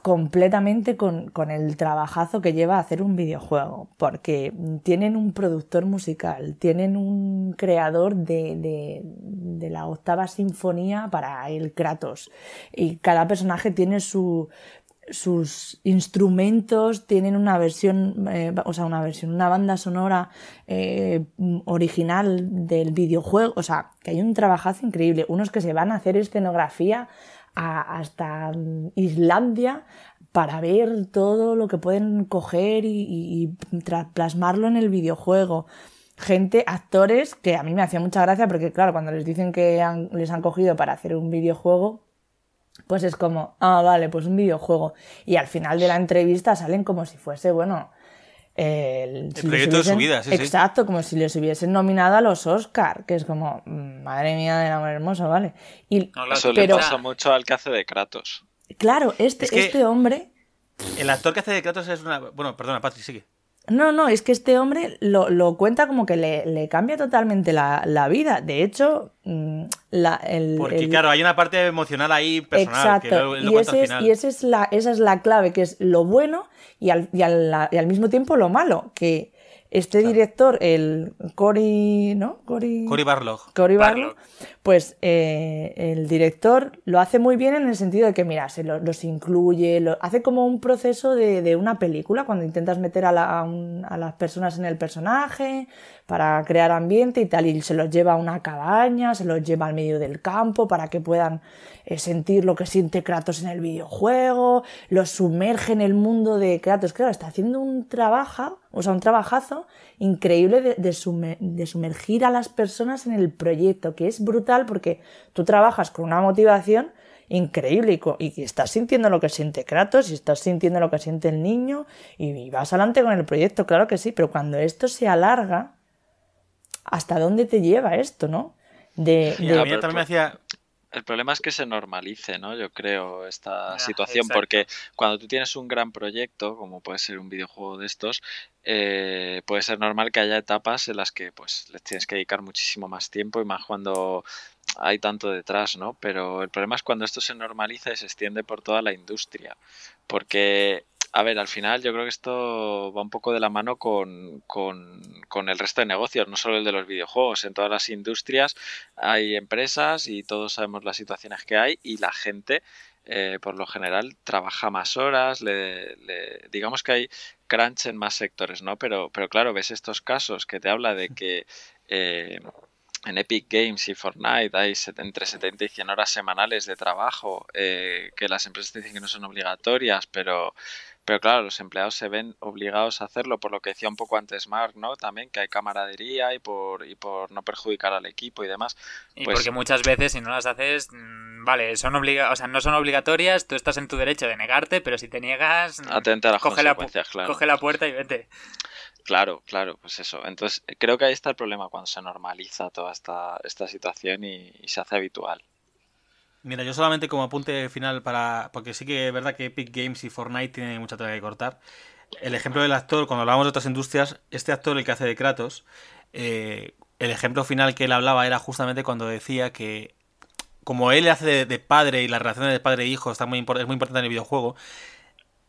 completamente con, con el trabajazo que lleva hacer un videojuego, porque tienen un productor musical, tienen un creador de, de- la octava sinfonía para el Kratos, y cada personaje tiene su sus instrumentos tienen una versión, eh, o sea, una versión, una banda sonora eh, original del videojuego, o sea, que hay un trabajazo increíble, unos que se van a hacer escenografía hasta Islandia para ver todo lo que pueden coger y, y- plasmarlo en el videojuego. Gente, actores, que a mí me hacía mucha gracia porque, claro, cuando les dicen que les han cogido para hacer un videojuego, pues es como, ah, vale, pues un videojuego. Y al final de la entrevista salen como si fuese, bueno, el, si proyecto de su vida, sí, sí. Exacto, como si les hubiesen nominado a los Oscar, que es como, mm, madre mía del amor hermoso, ¿vale? Y, No, claro, Eso pero- le pasa mucho al que hace de Kratos. claro, este, Es que- este hombre El actor que hace de Kratos es una. Bueno, perdona, Patrick, sigue. No, no, es que este hombre lo, lo cuenta como que le, le cambia totalmente la, la vida. De hecho, mm, la, el, Porque, el- claro, hay una parte emocional ahí personal Exacto, lo y, al ese es, y ese es la, esa es la clave, que es lo bueno y al, y al, y al mismo tiempo lo malo. Que este director, el Cory, ¿no? Cory, Cory Barlog. Cory Barlog. Barlog, pues eh, el director lo hace muy bien en el sentido de que, mira, se lo- los incluye, lo- hace como un proceso de, de una película cuando intentas meter a, la- a un- a las personas en el personaje para crear ambiente y tal, y se los lleva a una cabaña, se los lleva al medio del campo para que puedan eh, sentir lo que siente Kratos en el videojuego, los sumerge en el mundo de Kratos. Claro, está haciendo un trabajo, o sea, un trabajazo increíble de, de sume- de sumergir a las personas en el proyecto, que es brutal porque tú trabajas con una motivación increíble y, estás sintiendo lo que siente Kratos y estás sintiendo lo que siente el niño y, y vas adelante con el proyecto, claro que sí, pero cuando esto se alarga, ¿hasta dónde te lleva esto, no? De- a mí también me hacía. El problema es que se normalice, ¿no? Yo creo, esta situación, exacto. porque cuando tú tienes un gran proyecto, como puede ser un videojuego de estos, eh, puede ser normal que haya etapas en las que pues les tienes que dedicar muchísimo más tiempo y más cuando hay tanto detrás, ¿no? Pero el problema es cuando esto se normaliza y se extiende por toda la industria, porque a ver, al final yo creo que esto va un poco de la mano con, con, con el resto de negocios, no solo el de los videojuegos. En todas las industrias hay empresas y todos sabemos las situaciones que hay y la gente, eh, por lo general, trabaja más horas, le, le- digamos que hay crunch en más sectores, ¿no? Pero, pero claro, ves estos casos que te habla de que... eh, en Epic Games y Fortnite hay entre 70 y 100 horas semanales de trabajo eh, que las empresas te dicen que no son obligatorias, pero, pero claro, los empleados se ven obligados a hacerlo por lo que decía un poco antes Mark, ¿no? También que hay camaradería y por, y por no perjudicar al equipo y demás. Y Pues- porque muchas veces si no las haces, mm, vale, son obliga o sea, no son obligatorias, tú estás en tu derecho de negarte, pero si te niegas, mm, Atente a las coge, la, claro. coge la puerta y vete. Claro, claro, pues eso. Entonces, creo que ahí está el problema cuando se normaliza toda esta, esta situación y, y se hace habitual. Mira, yo solamente como apunte final para. Porque sí que es verdad que Epic Games y Fortnite tienen mucha tela que cortar. El ejemplo del actor, cuando hablábamos de otras industrias, este actor, el que hace de Kratos, eh, el ejemplo final que él hablaba era justamente cuando decía que. Como él hace de, padre y las relaciones de padre e hijo está muy, es muy importante en el videojuego,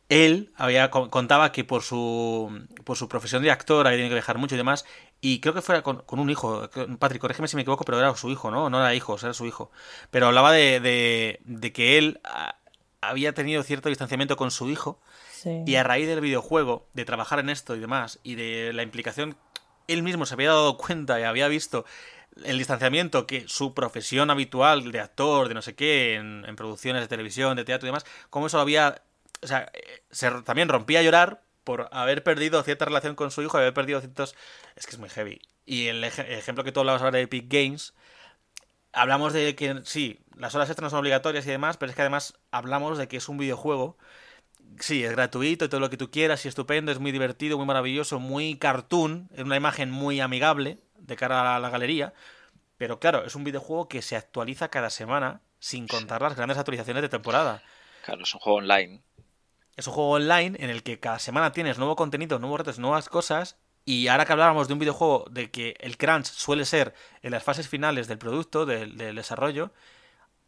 él había co- contaba que por su por su profesión de actor había tenido que viajar mucho y demás y creo que fuera con, con un hijo Patrick corrígeme si me equivoco pero era su hijo no no era hijos era su hijo pero hablaba de, de, de que él ah, había tenido cierto distanciamiento con su hijo sí. y a raíz del videojuego de trabajar en esto y demás y de la implicación él mismo se había dado cuenta y había visto el distanciamiento que su profesión habitual de actor, de no sé qué, en, en producciones de televisión, de teatro y demás, cómo eso había. O sea, eh, se, también rompía a llorar por haber perdido cierta relación con su hijo, haber perdido ciertos. Es que es muy heavy. Y el, ej- el ejemplo que tú hablabas ahora de Epic Games, hablamos de que sí, las horas extras no son obligatorias y demás, pero es que además hablamos de que es un videojuego. Sí, es gratuito y todo lo que tú quieras y estupendo, es muy divertido, muy maravilloso, muy cartoon, es una imagen muy amigable de cara a la galería, pero claro, es un videojuego que se actualiza cada semana sin contar las grandes actualizaciones de temporada. Claro, es un juego online. Es un juego online en el que cada semana tienes nuevo contenido, nuevos retos, nuevas cosas. Y ahora que hablábamos de un videojuego de que el crunch suele ser en las fases finales del producto, del, del desarrollo,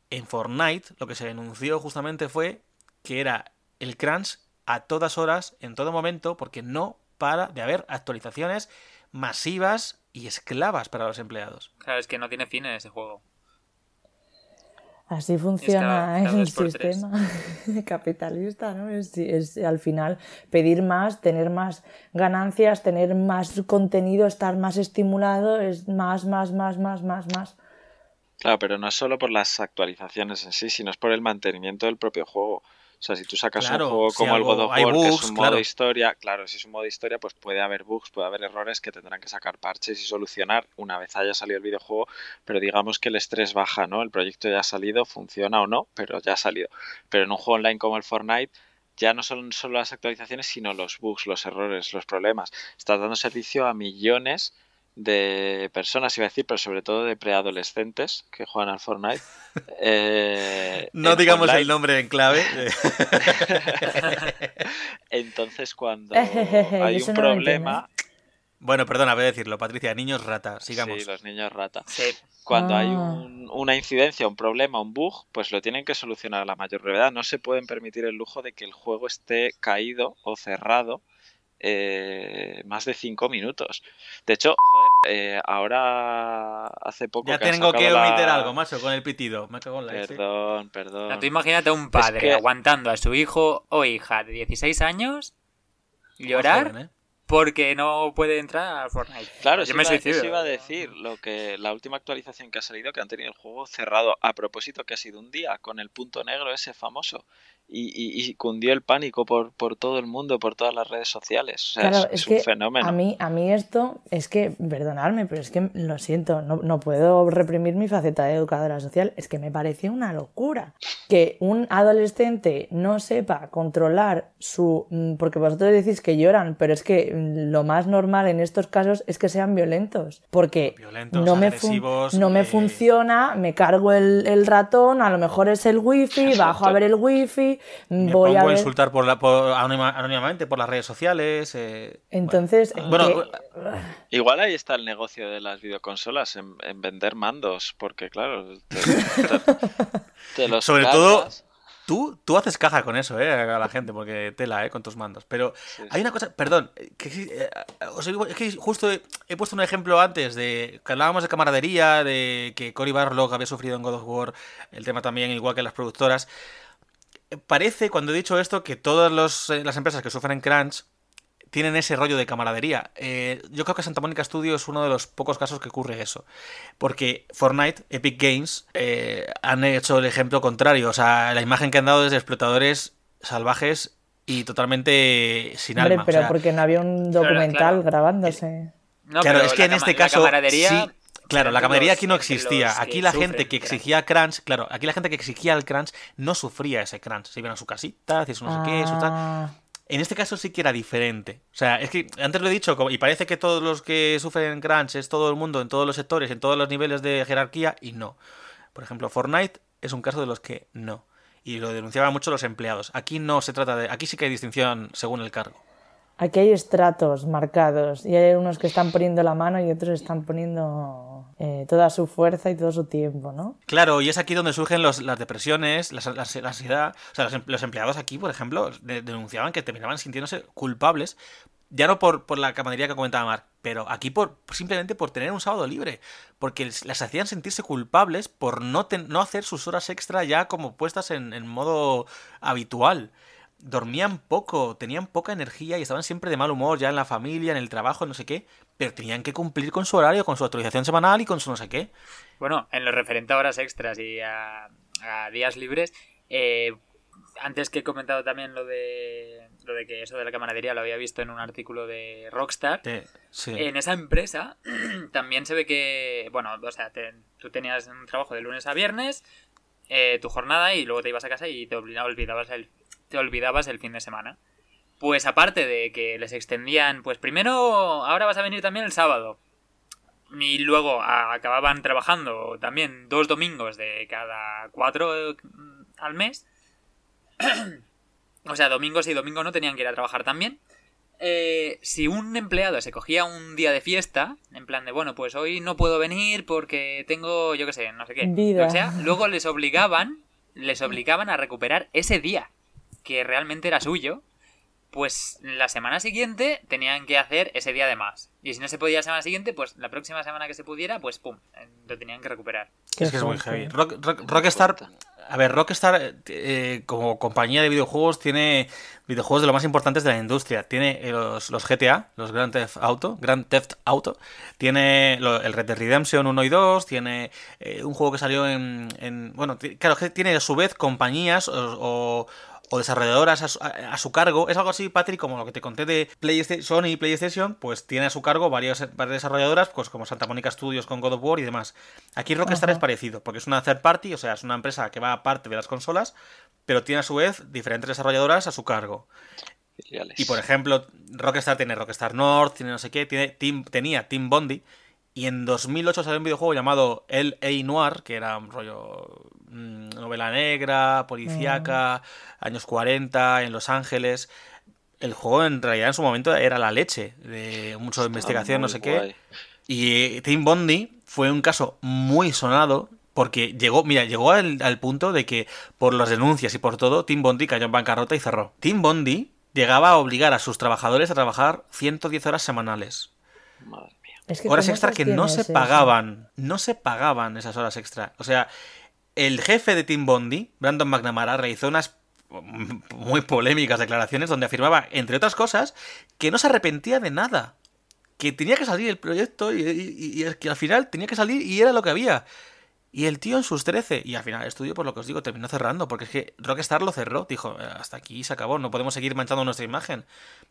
en Fortnite lo que se denunció justamente fue que era el crunch a todas horas, en todo momento, porque no para de haber actualizaciones masivas y esclavas para los empleados. Claro, es que no tiene fin en ese juego. Así funciona cada- cada el sistema capitalista, ¿no? Es, es al final pedir más, tener más ganancias, tener más contenido, estar más estimulado, es más, más, más, más, más, más. Claro, pero no es solo por las actualizaciones en sí, sino es por el mantenimiento del propio juego. O sea, si tú sacas Claro, un juego si como el algo- God of War, que es un modo claro. historia, claro, si es un modo historia, pues puede haber bugs, puede haber errores que tendrán que sacar parches y solucionar una vez haya salido el videojuego, pero digamos que el estrés baja, ¿no? El proyecto ya ha salido, funciona o no, pero ya ha salido. Pero en un juego online como el Fortnite, ya no son solo las actualizaciones, sino los bugs, los errores, los problemas. Estás dando servicio a millones de personas, iba a decir, pero sobre todo de preadolescentes que juegan al Fortnite. Eh, No digamos online. el nombre en clave. Entonces, cuando hay eso un no problema, bueno, perdona, voy a decirlo, Patricia, niños rata, sigamos. sí, los niños rata. Sí. Cuando hay Ah. un- una incidencia, un problema, un bug, pues lo tienen que solucionar a la mayor brevedad. No se pueden permitir el lujo de que el juego esté caído o cerrado eh, más de cinco minutos. De hecho, joder, eh, ahora hace poco Ya que tengo que sacado la- omitir algo, macho, con el pitido. Me cago en la. Perdón, perdón. No, tú imagínate a un padre que- aguantando a su hijo o hija de 16 años llorar joven, ¿eh? porque no puede entrar al Fortnite. Claro, yo me iba, suicido. eso iba a decir lo que la última actualización que ha salido que han tenido el juego cerrado a propósito que ha sido un día con el punto negro ese famoso y, y- y cundió el pánico por, por todo el mundo, por todas las redes sociales. O sea, Claro, es, es es que un fenómeno. a mí, a mí esto es que, perdonadme, pero es que lo siento, no, no puedo reprimir mi faceta de educadora social, es que me parece una locura que un adolescente no sepa controlar su... mm, porque vosotros decís que lloran, pero es que mm, lo más normal en estos casos es que sean violentos, porque Violentos, no, me, no me eh, funciona, me cargo el, el ratón, a lo mejor es el wifi, bajo a ver el wifi, Me voy pongo a a ver... insultar por la, por, anónimamente por las redes sociales. eh, Entonces, bueno, que- Bueno, Igual ahí está el negocio de las videoconsolas, en, en vender mandos, porque claro, te, te- te los Sobre cargas. todo, Tú, tú haces caja con eso, ¿eh? A la gente, porque tela, ¿eh? Con tus mandos. Pero Sí, hay una cosa, perdón, que, eh, os digo, es que justo he, he puesto un ejemplo antes de que hablábamos de camaradería, de que Cory Barlog había sufrido en God of War, el tema también, igual que las productoras. Parece, cuando he dicho esto, que todas los, eh, las empresas que sufren crunch tienen ese rollo de camaradería. Eh, yo creo que Santa Mónica Studio es uno de los pocos casos que ocurre eso. Porque Fortnite, Epic Games, eh, han hecho el ejemplo contrario. O sea, la imagen que han dado es de explotadores salvajes y totalmente sin Hombre, alma. pero o sea, porque no había un documental claro. grabándose. No, claro, pero es que en este la caso. camaradería sí, claro, la camaradería aquí no existía. Aquí la gente que exigía crunch, claro, aquí la gente que exigía el crunch no sufría ese crunch. Se iban a su casita, hacían su no sé qué, su tal. Ah, En este caso sí que era diferente. O sea, es que antes lo he dicho, y parece que todos los que sufren crunch es todo el mundo, en todos los sectores, en todos los niveles de jerarquía, y no. Por ejemplo, Fortnite es un caso de los que no. Y lo denunciaban mucho los empleados. Aquí no se trata de. Aquí sí que hay distinción según el cargo. Aquí hay estratos marcados y hay unos que están poniendo la mano y otros están poniendo eh, toda su fuerza y todo su tiempo, ¿no? Claro, y es aquí donde surgen los- las depresiones, las- las- la ansiedad. O sea, los, em- empleados aquí, por ejemplo, de- denunciaban que terminaban sintiéndose culpables, ya no por, por la camaradería que comentaba Mark, pero aquí por simplemente por tener un sábado libre, porque las hacían sentirse culpables por no, ten- no hacer sus horas extra ya como puestas en, en modo habitual. Dormían poco, tenían poca energía y estaban siempre de mal humor, ya en la familia, en el trabajo, no sé qué, pero tenían que cumplir con su horario, con su actualización semanal y con su no sé qué. Bueno, en lo referente a horas extras y a, a días libres, eh, antes que he comentado también lo de lo de que eso de la camaradería lo había visto en un artículo de Rockstar. Sí. En esa empresa también se ve que, bueno, o sea, te- tú tenías un trabajo de lunes a viernes, eh, tu jornada y luego te ibas a casa y te olvida- olvidabas el, te olvidabas el fin de semana. Pues aparte de que les extendían, pues primero, ahora vas a venir también el sábado. Y luego a- acababan trabajando también dos domingos de cada cuatro eh, al mes. o sea, domingos y domingo no tenían que ir a trabajar también. Eh, si un empleado se cogía un día de fiesta, en plan de, bueno, pues hoy no puedo venir porque tengo, yo qué sé, no sé qué. Vida. O sea, luego les obligaban, les obligaban a recuperar ese día, que realmente era suyo. Pues la semana siguiente tenían que hacer ese día de más. Y si no se podía la semana siguiente, pues la próxima semana que se pudiera, pues pum, lo tenían que recuperar. Es que es muy heavy. Rock- Rock- Rockstar, a ver, Rockstar eh, como compañía de videojuegos tiene videojuegos de lo más importantes de la industria. Tiene eh, los, los GTA, los Grand Theft Auto, Grand Theft Auto, tiene lo- el Red Dead Redemption 1 y 2, tiene eh, un juego que salió en, en- bueno, claro, que tiene a su vez compañías o, o- o desarrolladoras a su, a- a su cargo. Es algo así, Patrick, como lo que te conté de PlayStation, Sony y PlayStation, pues tiene a su cargo varias, varias desarrolladoras, pues como Santa Mónica Studios con God of War y demás. Aquí Rockstar Ajá. es parecido, porque es una third party, o sea, es una empresa que va aparte de las consolas, pero tiene a su vez diferentes desarrolladoras a su cargo. Filiales. Y por ejemplo, Rockstar tiene Rockstar North, tiene no sé qué, tiene Team, tenía Team Bondi. Y en 2008 salió un videojuego llamado L.A. Noir, que era un rollo mm, novela negra, policíaca, años 40, en Los Ángeles. El juego en realidad en su momento era la leche, de mucho de investigación, no sé qué. Y Tim Bondi fue un caso muy sonado porque llegó, mira, llegó al, al punto de que por las denuncias y por todo, Tim Bondi cayó en bancarrota y cerró. Tim Bondi llegaba a obligar a sus trabajadores a trabajar 110 horas semanales. Madre mía. Es que Horas ¿cómo extra que no se eso? pagaban. No se pagaban esas horas extra. O sea, el jefe de Tim Bondi, Brandon McNamara, realizó unas muy polémicas declaraciones donde afirmaba, entre otras cosas, que no se arrepentía de nada. Que tenía que salir el proyecto y, que al final tenía que salir y era lo que había. Y el tío en sus 13, y al final el estudio, por lo que os digo, terminó cerrando, porque es que Rockstar lo cerró, dijo, "Eh, hasta aquí se acabó, no podemos seguir manchando nuestra imagen.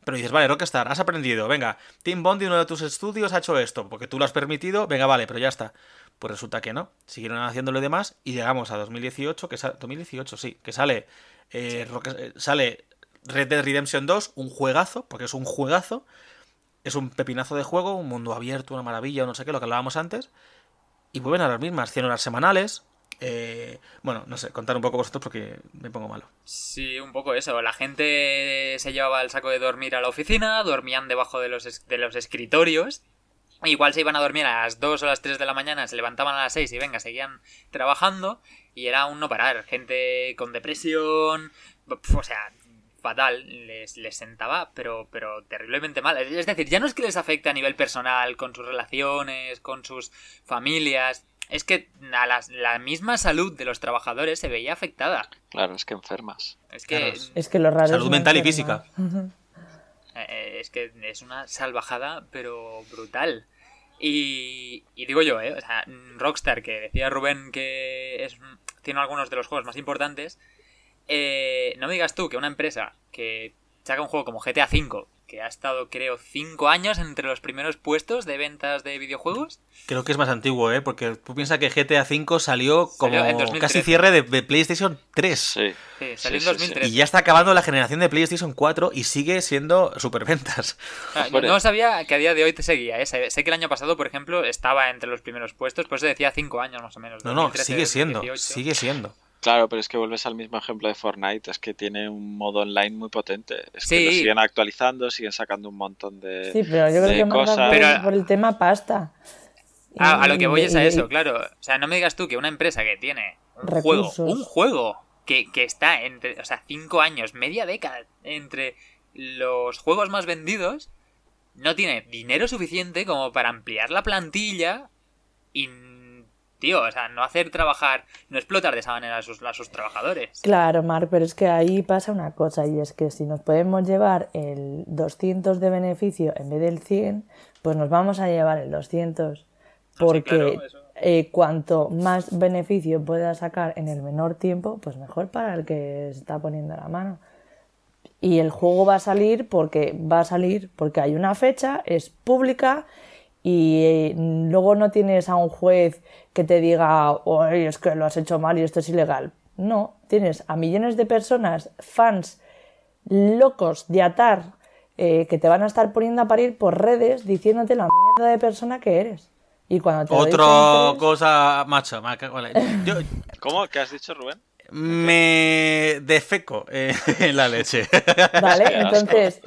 Pero dices, vale, Rockstar, has aprendido, venga, Tim Bondi, uno de tus estudios, ha hecho esto, porque tú lo has permitido, venga, vale, pero ya está. Pues resulta que no, siguieron haciéndolo y demás, y llegamos a 2018, que sale, 2018, sí, que sale, eh, Rock- eh, sale Red Dead Redemption 2, un juegazo, porque es un juegazo, es un pepinazo de juego, un mundo abierto, una maravilla, no sé qué, lo que hablábamos antes, y vuelven a las mismas, 100 horas semanales. eh, bueno, no sé, contar un poco vosotros porque me pongo malo. Sí, un poco eso. La gente se llevaba el saco de dormir a la oficina, dormían debajo de los, de los escritorios. Igual se iban a dormir a las 2 o las 3 de la mañana, se levantaban a las 6 y venga, seguían trabajando. Y era un no parar. Gente con depresión, o sea, fatal. Les, les sentaba, pero, pero terriblemente mal. Es decir, ya no es que les afecte a nivel personal, con sus relaciones, con sus familias. Es que a las- la misma salud de los trabajadores se veía afectada. Claro, es que enfermas. Es que, Claro, Es que lo raro Salud mental y enfermar. eh, es que es una salvajada, pero brutal. Y, y digo yo, ¿eh? O sea, Rockstar, que decía Rubén que es, tiene algunos de los juegos más importantes, eh, no me digas tú que una empresa que saca un juego como GTA V, que ha estado, creo, 5 años entre los primeros puestos de ventas de videojuegos, Creo que es más antiguo, ¿eh? Porque tú piensas que GTA V salió como Salió en 2013. casi cierre de, de PlayStation 3. Sí. sí, salió Sí, en sí, sí. 2013. Y ya está acabando la generación de PlayStation 4 y sigue siendo superventas. Ah. No sabía que a día de hoy te seguía, ¿eh? Sé que el año pasado, por ejemplo, estaba entre los primeros puestos, por eso decía 5 años más o menos. No, no, 2013, sigue siendo, 2018. sigue siendo. Claro, pero es que vuelves al mismo ejemplo de Fortnite, es que tiene un modo online muy potente. Es que lo siguen actualizando, siguen sacando un montón de, Sí, pero yo creo que cosas. por, Pero- por el tema pasta. Ah, a lo que voy y- es a y- eso, claro. O sea, no me digas tú que una empresa que tiene un juego, un juego que, que está entre, o sea, cinco años, media década entre los juegos más vendidos, no tiene dinero suficiente como para ampliar la plantilla y tío, o sea, no hacer trabajar, no explotar de esa manera a sus, a sus trabajadores. Claro, Marc, pero es que ahí pasa una cosa y es que si nos podemos llevar el 200 de beneficio en vez del 100, pues nos vamos a llevar el 200 porque claro, eso. eh, cuanto más beneficio pueda sacar en el menor tiempo, pues mejor para el que se está poniendo la mano. Y el juego va a salir porque va a salir porque hay una fecha, es pública y eh, luego no tienes a un juez que te diga, oye, es que lo has hecho mal y esto es ilegal. No, tienes a millones de personas, fans locos de atar, eh, que te van a estar poniendo a parir por redes diciéndote la mierda de persona que eres. Y cuando te Otra cosa, macho, me cago en la- Yo ¿Cómo? ¿Qué has dicho, Rubén? me defeco eh, en la leche. Vale, entonces,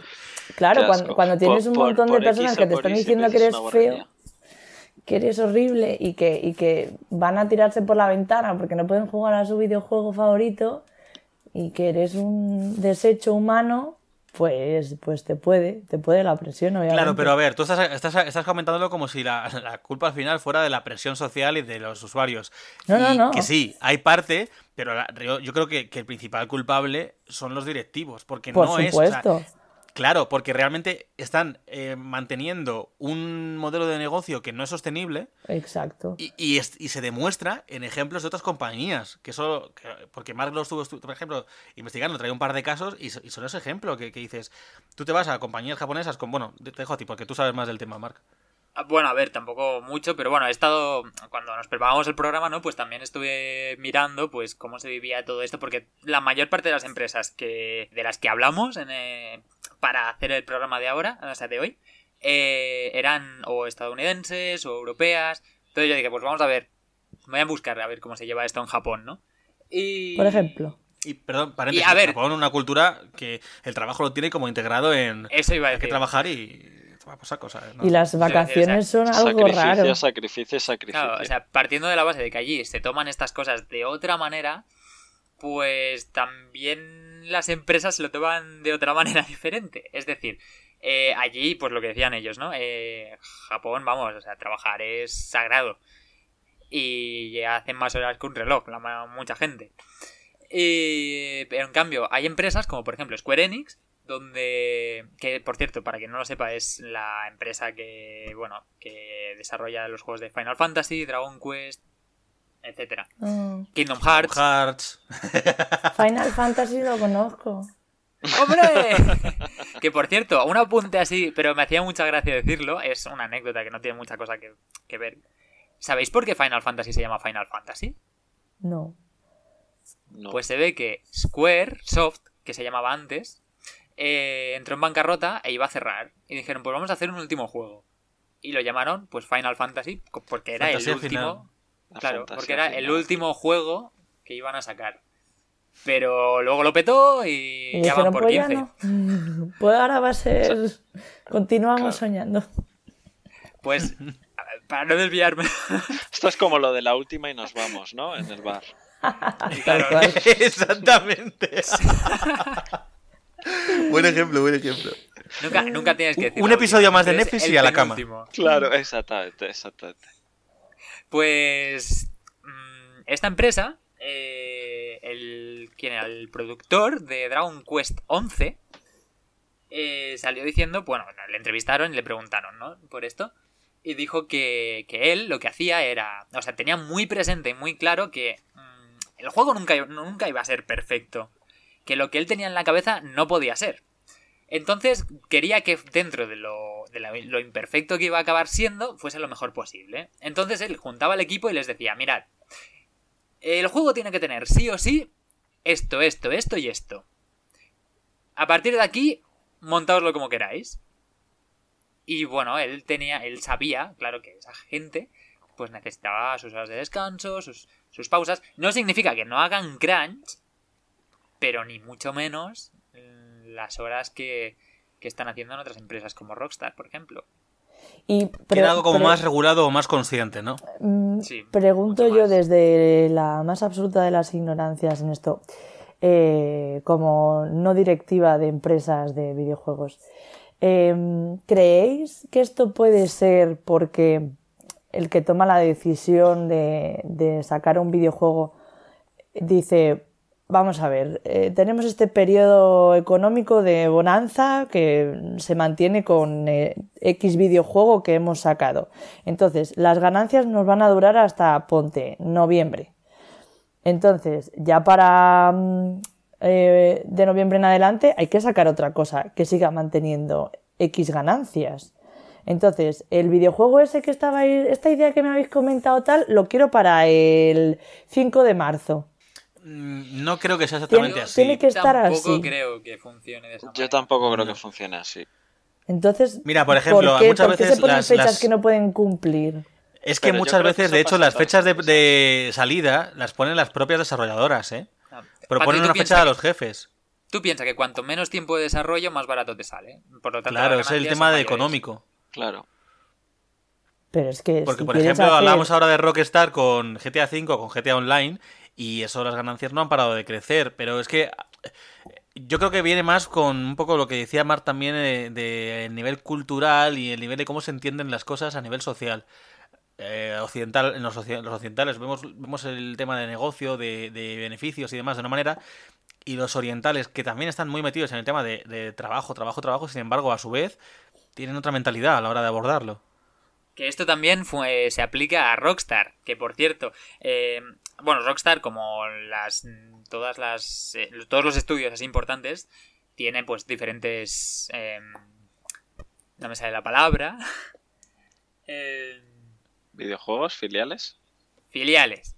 claro, cuando, tienes Por- un montón por de personas X que te están diciendo que eres feo, que eres horrible y que, y que van a tirarse por la ventana porque no pueden jugar a su videojuego favorito y que eres un desecho humano, pues, pues te puede, te puede la presión, obviamente. Claro, pero a ver, tú estás, estás, estás comentándolo como si la, la culpa al final fuera de la presión social y de los usuarios. No, no, Y no. Que sí, hay parte, pero la- yo, yo creo que, que el principal culpable son los directivos, porque Por no es... o sea, supuesto. Claro, porque realmente están eh, manteniendo un modelo de negocio que no es sostenible Exacto. y, y es- y se demuestra en ejemplos de otras compañías. Que eso, que- porque Mark lo estuvo, estu- por ejemplo, investigando, trae un par de casos y, y son ese ejemplo que, que dices, tú te vas a compañías japonesas con, bueno, te dejo a ti porque tú sabes más del tema, Mark. Bueno, a ver, tampoco mucho, pero bueno, he estado, cuando nos preparábamos el programa, ¿no? Pues también estuve mirando, pues, cómo se vivía todo esto, porque la mayor parte de las empresas que, de las que hablamos en, eh, para hacer el programa de ahora, o sea, de hoy, eh, eran o estadounidenses o europeas. Entonces yo dije, pues vamos a ver, voy a buscar a ver cómo se lleva esto en Japón, ¿no? Y... Por ejemplo. Y, perdón, paréntesis, Y, a ver- Japón una cultura que el trabajo lo tiene como integrado en... Eso iba a Hay que decir. trabajar y... Va a pasar cosas. ¿no? Y las vacaciones son algo sacrificio, raro. sacrificio, sacrificio. Claro, o sea, partiendo de la base de que allí se toman estas cosas de otra manera, pues también las empresas se lo toman de otra manera diferente. Es decir, eh, allí, pues lo que decían ellos, ¿no? Eh, Japón, vamos, o sea, trabajar es sagrado. Y hacen más horas que un reloj, la mucha gente. Y, pero en cambio, hay empresas como por ejemplo Square Enix, donde, que por cierto, para quien no lo sepa, es la empresa que, bueno, que desarrolla los juegos de Final Fantasy, Dragon Quest, etcétera. Mm. Kingdom Hearts. Hearts. Final Fantasy lo conozco. ¡Hombre! que por cierto, un apunte así, pero me hacía mucha gracia decirlo, es una anécdota que no tiene mucha cosa que, que ver. ¿Sabéis por qué Final Fantasy se llama Final Fantasy? No. No. Pues se ve que Square Soft, que se llamaba antes, eh, entró en bancarrota e iba a cerrar. Y dijeron, pues vamos a hacer un último juego. Y lo llamaron, pues Final Fantasy, porque era Fantasía el último. Claro, porque era el último juego que iban a sacar. Pero luego lo petó y, Y ya van por pues ya 15. no. Pues ahora va a ser. Continuamos soñando. Pues, para no desviarme. Esto es como lo de la última y nos vamos, ¿no? En el bar. Exactamente. buen ejemplo, buen ejemplo. nunca, nunca tienes que Un- decir. un episodio más de Netflix y a la cama. Claro, exactamente, exactamente. Pues mm, esta empresa, eh, el, ¿quién era? El productor de Dragon Quest 11 eh, salió diciendo, bueno, le entrevistaron y le preguntaron, ¿no? Por esto. Y dijo que, que él lo que hacía era, o sea, tenía muy presente y muy claro que mm, el juego nunca, nunca iba a ser perfecto. Que lo que él tenía en la cabeza no podía ser. Entonces quería que dentro de, lo, imperfecto que iba a acabar siendo fuese lo mejor posible. Entonces él juntaba al equipo y les decía, mirad, el juego tiene que tener sí o sí esto, esto, esto y esto. A partir de aquí, montaoslo como queráis. Y bueno, él tenía, él sabía, claro que esa gente pues necesitaba sus horas de descanso, sus, sus pausas. No significa que no hagan crunch, pero ni mucho menos mm, las horas que, que están haciendo en otras empresas como Rockstar, por ejemplo. Y algo como pre- más regulado o más consciente, ¿no? Mm, Sí, Pregunto yo más. desde la más absoluta de las ignorancias en esto, eh, como no directiva de empresas de videojuegos. em, ¿Creéis que esto puede ser porque el que toma la decisión de, de sacar un videojuego dice, vamos a ver, eh, tenemos este periodo económico de bonanza que se mantiene con eh, X videojuego que hemos sacado. Entonces, las ganancias nos van a durar hasta, ponte, noviembre. Entonces, ya para mm, eh, de noviembre en adelante hay que sacar otra cosa que siga manteniendo X ganancias. Entonces, el videojuego ese que estaba esta idea que me habéis comentado tal, lo quiero para el 5 de marzo. Mm, No creo que sea exactamente Tiene- así. tiene que estar tampoco así. creo que funcione de esa Yo tampoco creo No. que funcione así. Entonces, Mira, por ejemplo, qué, muchas por qué veces se ponen las- fechas las- que no pueden cumplir? Es que Pero muchas que veces, de hecho, las fechas de, salida las ponen las propias desarrolladoras, ¿eh? Ah, Proponen Patri, ¿tú una fecha a los jefes. Tú piensas que cuanto menos tiempo de desarrollo, más barato te sale. Por lo tanto, Claro, es el tema de económico. Claro. Pero es que Porque, si por ejemplo, hacer- hablamos ahora de Rockstar con GTA V con GTA Online y eso las ganancias no han parado de crecer, pero es que yo creo que viene más con un poco lo que decía Mark también eh, de el nivel cultural y el nivel de cómo se entienden las cosas a nivel social. Eh, occidental, en los, occ- los occidentales vemos, vemos el tema de negocio, de, beneficios y demás de una manera, y los orientales, que también están muy metidos en el tema de, de trabajo, trabajo, trabajo, sin embargo, a su vez, tienen otra mentalidad a la hora de abordarlo. Que esto también fue- se aplica a Rockstar, que por cierto, eh, bueno, Rockstar como las todas las eh, todos los estudios así importantes tiene pues diferentes eh, no me sale la palabra Eh, ¿Videojuegos? ¿Filiales? filiales.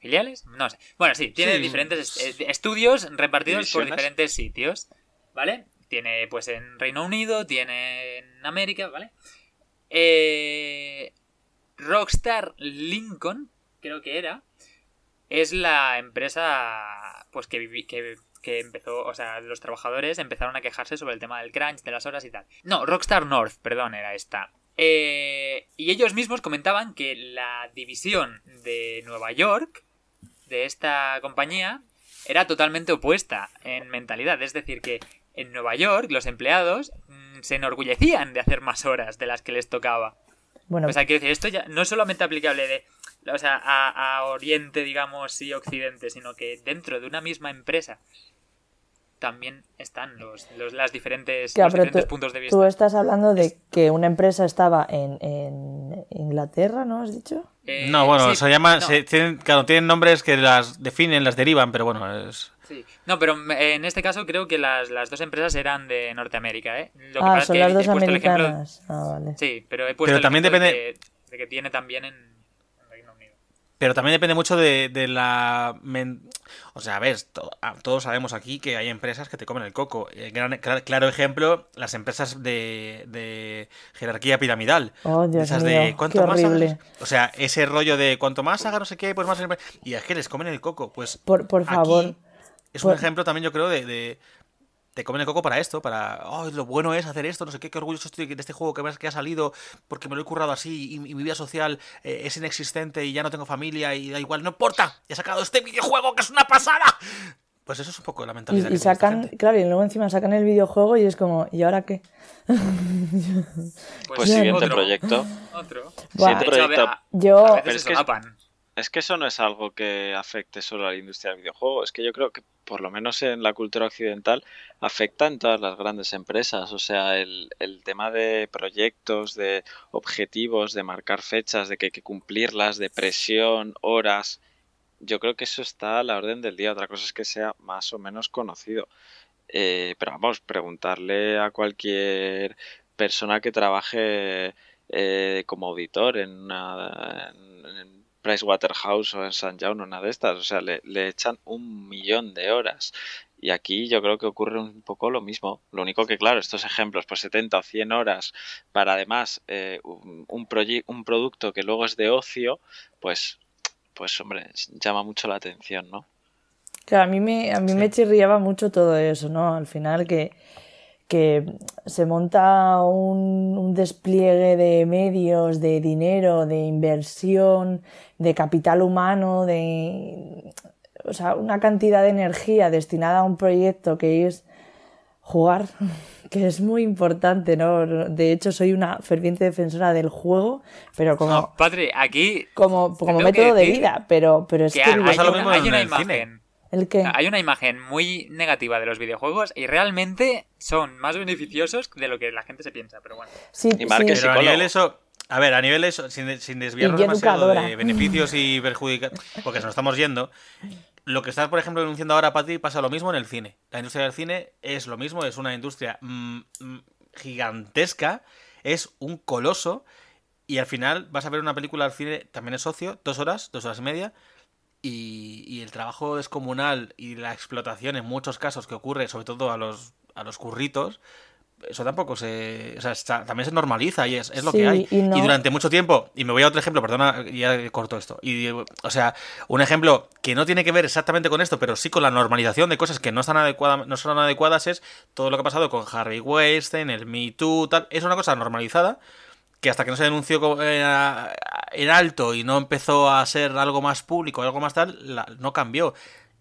¿Filiales? No sé. Bueno, sí, tiene Sí. diferentes est- estudios repartidos por diferentes sitios, ¿vale? Tiene pues en Reino Unido, tiene en América, ¿vale? Eh, Rockstar Lincoln, creo que era, es la empresa pues que, que, que empezó, o sea, los trabajadores empezaron a quejarse sobre el tema del crunch, de las horas y tal. No, Rockstar North, perdón, era esta. Eh, y ellos mismos comentaban que la división de Nueva York de esta compañía era totalmente opuesta en mentalidad. Es decir, que en Nueva York los empleados mm, se enorgullecían de hacer más horas de las que les tocaba. Bueno, O sea, quiero decir, esto ya no es solamente aplicable de, o sea, a, a Oriente, digamos, y Occidente, sino que dentro de una misma empresa también están los, los- las diferentes, claro, los pero diferentes tú, puntos de vista. tú estás hablando de que una empresa estaba en, en Inglaterra, ¿no has dicho? Eh, No, bueno, sí, se llaman, no, se- tienen, claro, tienen nombres que las definen, las derivan, pero bueno, es... sí. No, pero en este caso creo que las, las dos empresas eran de Norteamérica, ¿eh? Lo que ah, pasa es son que las dos ejemplo- americanas. Ah, vale. Sí, pero he puesto Pero el también ejemplo de depende- que- de que tiene también en. Pero también depende mucho de, de la... men- O sea, ves, to- todos sabemos aquí que hay empresas que te comen el coco. Eh, gran- cla- claro ejemplo, las empresas de, de jerarquía piramidal. Oh, Dios Esas mío, de cuanto qué más hagas- O sea, ese rollo de cuanto más haga no sé qué, pues más... Y es que les comen el coco. Pues Por, por aquí favor. es un ejemplo también, yo creo, de... de te comen el coco para esto, para, oh, lo bueno es hacer esto, no sé qué, qué orgulloso estoy de este juego que, que ha salido porque me lo he currado así y, y mi vida social eh, es inexistente y ya no tengo familia y da igual, no importa, he sacado este videojuego que es una pasada. Pues eso es un poco la mentalidad. Y, sacan, gente. claro, y luego encima sacan el videojuego y es como, ¿y ahora qué? Pues siguiente otro, proyecto. Otro. Siguiente proyecto. Yo, Pero que. Es que eso no es algo que afecte solo a la industria del videojuego. Es que yo creo que, por lo menos en la cultura occidental, afecta en todas las grandes empresas. O sea, el, el tema de proyectos, de objetivos, de marcar fechas, de que hay que cumplirlas, de presión, horas. Yo creo que eso está a la orden del día. Otra cosa es que sea más o menos conocido. Eh, pero vamos, preguntarle a cualquier persona que trabaje eh, como auditor en, una, Pricewaterhouse o en St. John o una de estas. O sea, le, le echan un millón de horas. Y aquí yo creo que ocurre un poco lo mismo. Lo único que, claro, estos ejemplos, pues 70 o 100 horas para además eh, un, un, un producto que luego es de ocio, pues, pues hombre, llama mucho la atención, ¿no? claro, a mí me, a mí me chirriaba mucho todo eso, ¿no? Al final que, que se monta un, un despliegue de medios, de dinero, de inversión, de capital humano, de o sea, una cantidad de energía destinada a un proyecto que es jugar, que es muy importante, ¿no? De hecho, soy una ferviente defensora del juego, pero como, No, Patri, aquí como, como método de vida, pero, pero es que que... hay, pasa lo mismo hay en una el cine. imagen. ¿El qué? Hay una imagen muy negativa de los videojuegos y realmente son más beneficiosos de lo que la gente se piensa, pero bueno. Sí, Y Mark sí. Pero a nivel eso, a ver, a nivel eso, sin, sin desviarnos demasiado educadora. de beneficios y perjudicar, porque se nos estamos yendo. Lo que estás, por ejemplo, denunciando ahora, Pati, pasa lo mismo en el cine. La industria del cine es lo mismo, es una industria mm, mm, gigantesca, es un coloso, y al final vas a ver una película al cine, también es socio, dos horas, dos horas y media, y, y el trabajo descomunal y la explotación en muchos casos que ocurre, sobre todo a los, a los curritos, eso tampoco se. O sea, está- también se normaliza y es, es lo Sí, que hay. y no- durante mucho tiempo, y me voy a otro ejemplo, perdona, ya corto esto. Y, o sea, un ejemplo que no tiene que ver exactamente con esto, pero sí con la normalización de cosas que no están adecuadas, no son adecuadas, es todo lo que ha pasado con Harvey Weinstein, el Me Too, tal. Es una cosa normalizada que hasta que no se denunció eh, en alto y no empezó a ser algo más público, algo más tal, la- no cambió.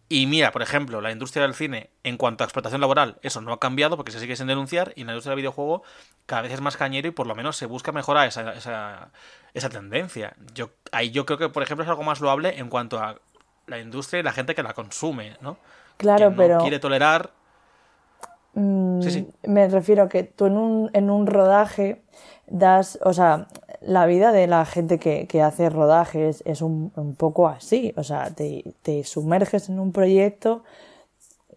Y mira, por ejemplo, la industria del cine, en cuanto a explotación laboral, eso no ha cambiado porque se sigue sin denunciar. Y en la industria del videojuego, cada vez es más cañero y por lo menos se busca mejorar esa, esa, esa tendencia. Yo, ahí yo creo que, por ejemplo, es algo más loable en cuanto a la industria y la gente que la consume, ¿no? Claro, que no pero quiere tolerar. mm, Sí, sí. me refiero a que tú en un, en un rodaje das, o sea, la vida de la gente que, que hace rodajes es un, un poco así, o sea, te, te sumerges en un proyecto,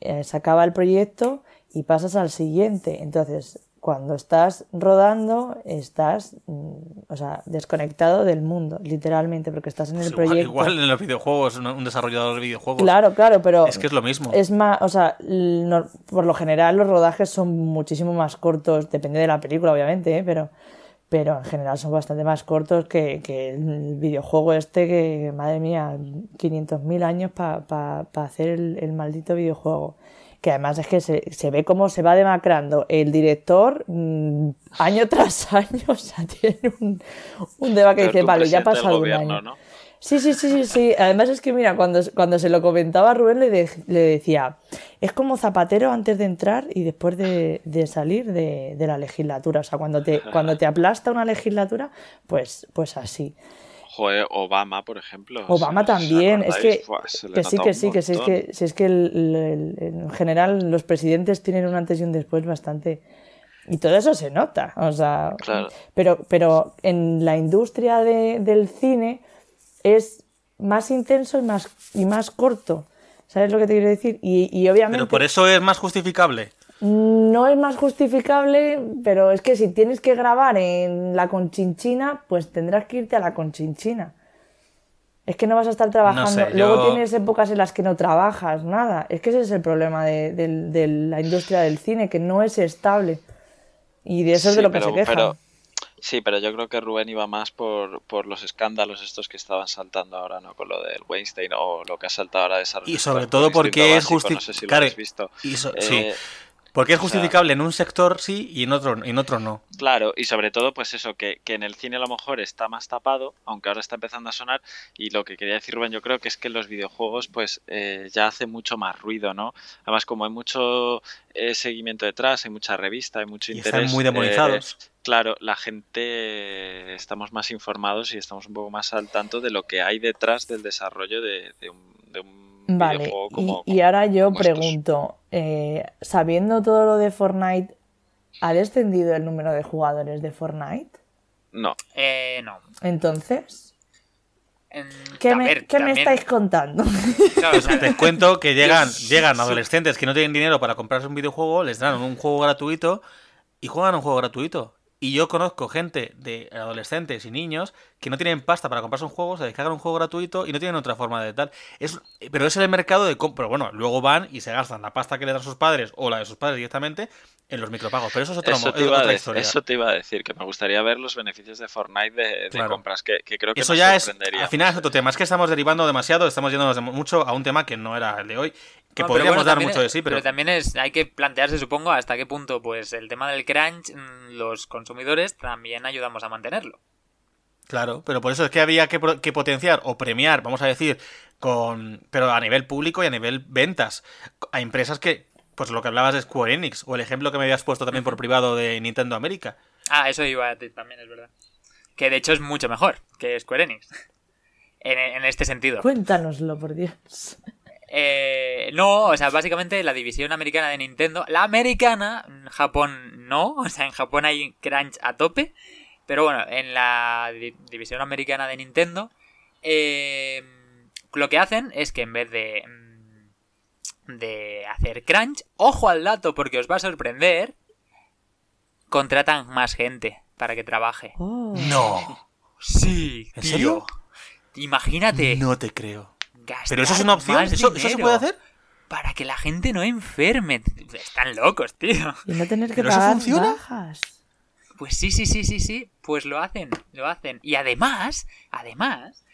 eh, se acaba el proyecto y pasas al siguiente. Entonces, cuando estás rodando, estás, mm, o sea, desconectado del mundo, literalmente, porque estás en el Igual, proyecto. igual en los videojuegos, un- desarrollador de videojuegos. Claro, claro, pero Es que es lo mismo. es más, o sea, no- por lo general los rodajes son muchísimo más cortos, depende de la película, obviamente, ¿eh? pero, pero en general son bastante más cortos que, que el videojuego este, que madre mía, 500.000 años para hacer el, el maldito videojuego. Que además es que se, se ve cómo se va demacrando el director mm, año tras año, o sea, tiene un, un debate que dice, vale, ya ha pasado un año. ¿no? Sí, sí, sí, sí, sí. Además es que, mira, cuando, cuando se lo comentaba a Rubén le, de- le decía, es como Zapatero antes de entrar y después de, de salir de, de la legislatura. O sea, cuando te, cuando te aplasta una legislatura, pues, pues así. Joder, Obama, por ejemplo. Obama ¿os- os también, es que, le que sí, que sí, que sí, que, si es que el- el- el- en general los presidentes tienen un antes y un después bastante... Y todo eso se nota, o sea... Claro. Pero, pero en la industria de- del cine es más intenso y más, y más corto. ¿Sabes lo que te quiero decir? Y, y obviamente Pero por eso es más justificable. no es más justificable, pero es que si tienes que grabar en la Conchinchina, pues tendrás que irte a la Conchinchina. Es que no vas a estar trabajando. sé, Luego yo- tienes épocas en las que no trabajas, nada. Es que ese es el problema de, del- de la industria del cine, que no es estable. Y de eso es de lo que pero- se quejan. pero- sí, pero yo creo que Rubén iba más por, por los escándalos estos que estaban saltando ahora, ¿no? Con lo del Weinstein o lo que ha saltado ahora de Sarah Y sobre todo porque es Básico, justi- No sé si lo claro, visto. y so- Eh, sí. Porque es o sea- justificable en un sector sí y en otro, en otro no. Claro, y sobre todo, pues eso, que, que en el cine a lo mejor está más tapado, aunque ahora está empezando a sonar. Y lo que quería decir, Rubén, yo creo que es que los videojuegos, pues eh, ya hace mucho más ruido, ¿no? Además, como hay mucho eh, seguimiento detrás, hay mucha revista, hay mucho Y interés. están muy eh, demonizados. Claro, la gente estamos más informados y estamos un poco más al tanto de lo que hay detrás del desarrollo de, de un, de un Vale, videojuego y, como. y ahora yo pregunto, eh, sabiendo todo lo de Fortnite, ¿ha descendido el número de jugadores de Fortnite? No, Eh, no. Entonces, En- ¿qué, a me, ver, qué me también- estáis contando? claro, o sea, Te cuento que llegan, llegan adolescentes que no tienen dinero para comprarse un videojuego, les dan un juego gratuito y juegan un juego gratuito. Y yo conozco gente de adolescentes y niños que no tienen pasta para comprarse un juego, se descargan un juego gratuito y no tienen otra forma de tal. Es, pero es el mercado de compra. Bueno, luego van y se gastan la pasta que le dan sus padres o la de sus padres directamente en los micropagos. Pero eso es, otro, eso, te iba a otra de- historia. eso te iba a decir, que me gustaría ver los beneficios de Fortnite de, de Claro. compras, que, que creo que Eso nos ya es, al final es otro tema. Es que estamos derivando demasiado, estamos yéndonos de- mucho a un tema que no era el de hoy. Que No, pero podríamos bueno, dar mucho de sí, pero, también es, hay que plantearse, supongo, hasta qué punto, pues, el tema del crunch, mm, los consumidores también ayudamos a mantenerlo. Claro, pero por eso es que había que, que potenciar o premiar, vamos a decir, con pero a nivel público y a nivel ventas, a empresas que Pues lo que hablabas de Square Enix, o el ejemplo que me habías puesto también por privado de Nintendo América. Ah, eso iba a decir también, es verdad. Que de hecho es mucho mejor que Square Enix. En, en este sentido. Cuéntanoslo, por Dios. Eh, no, o sea, básicamente la división americana de Nintendo. La americana, en Japón no. O sea, en Japón hay crunch a tope. Pero bueno, en la di- división americana de Nintendo. eh, lo que hacen es que en vez de. De hacer crunch, ojo al dato porque os va a sorprender. Contratan más gente para que trabaje. Oh. No. Sí, ¿En tío. serio? Imagínate. No te creo. ¿Pero eso es una opción? ¿Eso, eso se puede hacer? Para que la gente no enferme. Están locos, tío. Y no tener que ¿Pero eso pagar funciona? bajas. Pues sí, sí, sí, sí, sí. Pues lo hacen, lo hacen. Y además, además,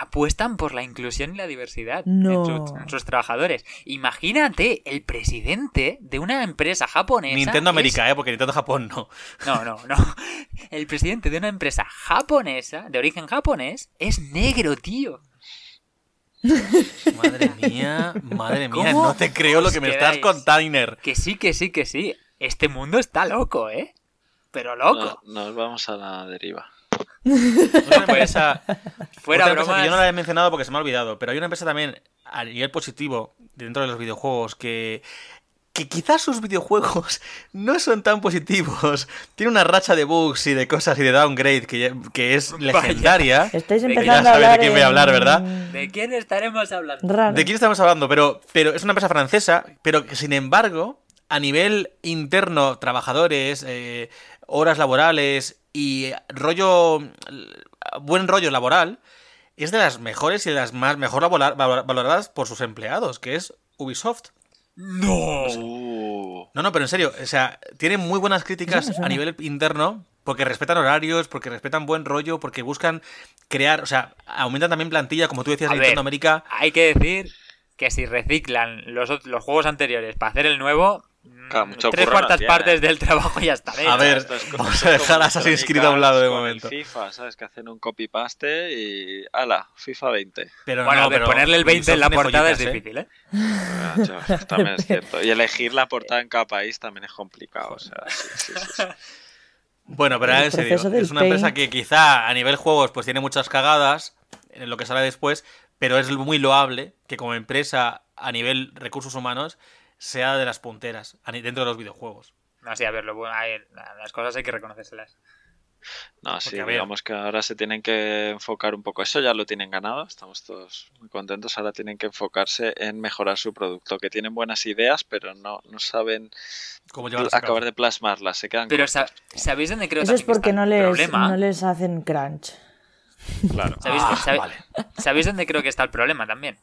apuestan por la inclusión y la diversidad No. en, su- en sus trabajadores. Imagínate el presidente de una empresa japonesa. Nintendo es- América, ¿eh? Porque Nintendo Japón no. No, no, no. El presidente de una empresa japonesa, de origen japonés, es negro, tío. Madre mía, madre mía, ¿Cómo no te creo lo que me estás contando. Que sí, que sí, que sí. Este mundo está loco, ¿eh? Pero No- loco. nos vamos a la deriva. Una empresa, Fuera otra empresa que yo no la he mencionado porque se me ha olvidado, pero hay una empresa también a nivel positivo dentro de los videojuegos que que quizás sus videojuegos no son tan positivos. Tiene una racha de bugs y de cosas y de downgrade que, que es legendaria. Estáis que ya empezando a sabes de hablar quién voy a hablar, ¿verdad? ¿De quién estaremos hablando? Raro. ¿De quién estamos hablando? Pero, pero es una empresa francesa, pero que sin embargo, a nivel interno, trabajadores, eh, horas laborales y rollo, buen rollo laboral, es de las mejores y de las más mejor valoradas por sus empleados, que es Ubisoft. ¡No! No, no, pero en serio, o sea, tienen muy buenas críticas a nivel interno porque respetan horarios, porque respetan buen rollo, porque buscan crear, o sea, aumentan también plantilla, como tú decías, A Nintendo ver. América. Hay que decir que si reciclan los, los juegos anteriores para hacer el nuevo, mm, Claro, mucho tres no cuartas tiene. partes del trabajo ya está. A ver, es vamos a dejar Assassin's Creed a un lado de momento. FIFA, ¿sabes? Que hacen un copy-paste y... ¡Hala! FIFA 20. Pero Bueno, no, a ver, pero ponerle el 20 en la portada es ¿eh? difícil, ¿eh? Ah, chaval, también es cierto. Y elegir la portada en cada país también es complicado. O sea, sí, sí, sí. Bueno, pero ahora en serio, es una empresa que quizá a nivel juegos pues tiene muchas cagadas en lo que sale después, pero es muy loable que como empresa a nivel recursos humanos sea de las punteras dentro de los videojuegos. No, sí, a ver, lo bueno, hay- las cosas hay que reconocérselas. No, sí, Porque, digamos que ahora se tienen que enfocar un poco. Eso ya lo tienen ganado, estamos todos muy contentos. Ahora tienen que enfocarse en mejorar su producto, que tienen buenas ideas, pero no, no saben cabo. acabar de plasmarlas. Se quedan Pero sa- ¿sabéis dónde creo Eso es también que porque está no el les, problema? no les hacen crunch. Claro. ¿Sabéis, Ah, vale. ¿Sabéis dónde creo que está el problema también?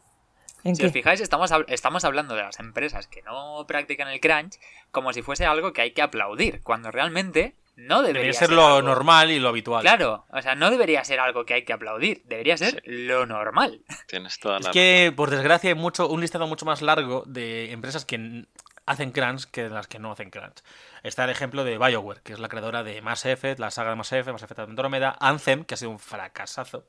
¿En Si qué? os fijáis, estamos, estamos hablando de las empresas que no practican el crunch como si fuese algo que hay que aplaudir, cuando realmente no debería, Debería ser lo algo- normal y lo habitual. Claro, o sea, no debería ser algo que hay que aplaudir, debería ser lo normal. Tienes toda Es la que, por desgracia, hay mucho, un listado mucho más largo de empresas que hacen crunch que de las que no hacen crunch. Está el ejemplo de BioWare, que es la creadora de Mass Effect, la saga de Mass Effect, Mass Effect Andrómeda, Anthem, que ha sido un fracasazo.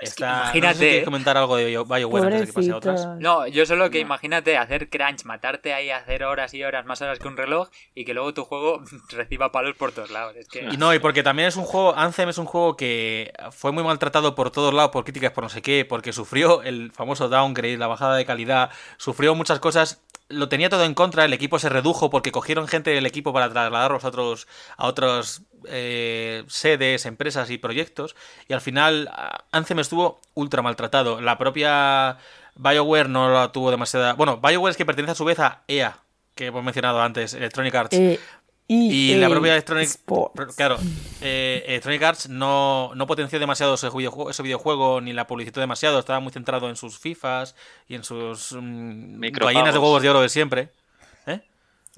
Es que Está, no sé si imagínate, quieres comentar algo de Bio- BioWare antes de que pase a otras. Pobrecitos. No, yo solo que No. imagínate hacer crunch, matarte ahí, hacer horas y horas, más horas que un reloj, y que luego tu juego reciba palos por todos lados. Es que... Y no, y porque también es un juego, Anthem es un juego que fue muy maltratado por todos lados, por críticas, por no sé qué, porque sufrió el famoso downgrade, la bajada de calidad, sufrió muchas cosas, lo tenía todo en contra, el equipo se redujo porque cogieron gente del equipo para trasladarlos a otros, a otros eh, sedes, empresas y proyectos, y al final ah, Anthem estuvo ultra maltratado. La propia BioWare no la tuvo demasiada... Bueno, BioWare es que pertenece a su vez a EA, que hemos mencionado antes, Electronic Arts. Eh, Y la propia Electronic Sports. Claro, eh, Electronic Arts no, no potenció demasiado ese videojuego, ese videojuego ni la publicitó demasiado, estaba muy centrado en sus FIFAs y en sus Micropagos. gallinas de huevos de oro de siempre. ¿Eh?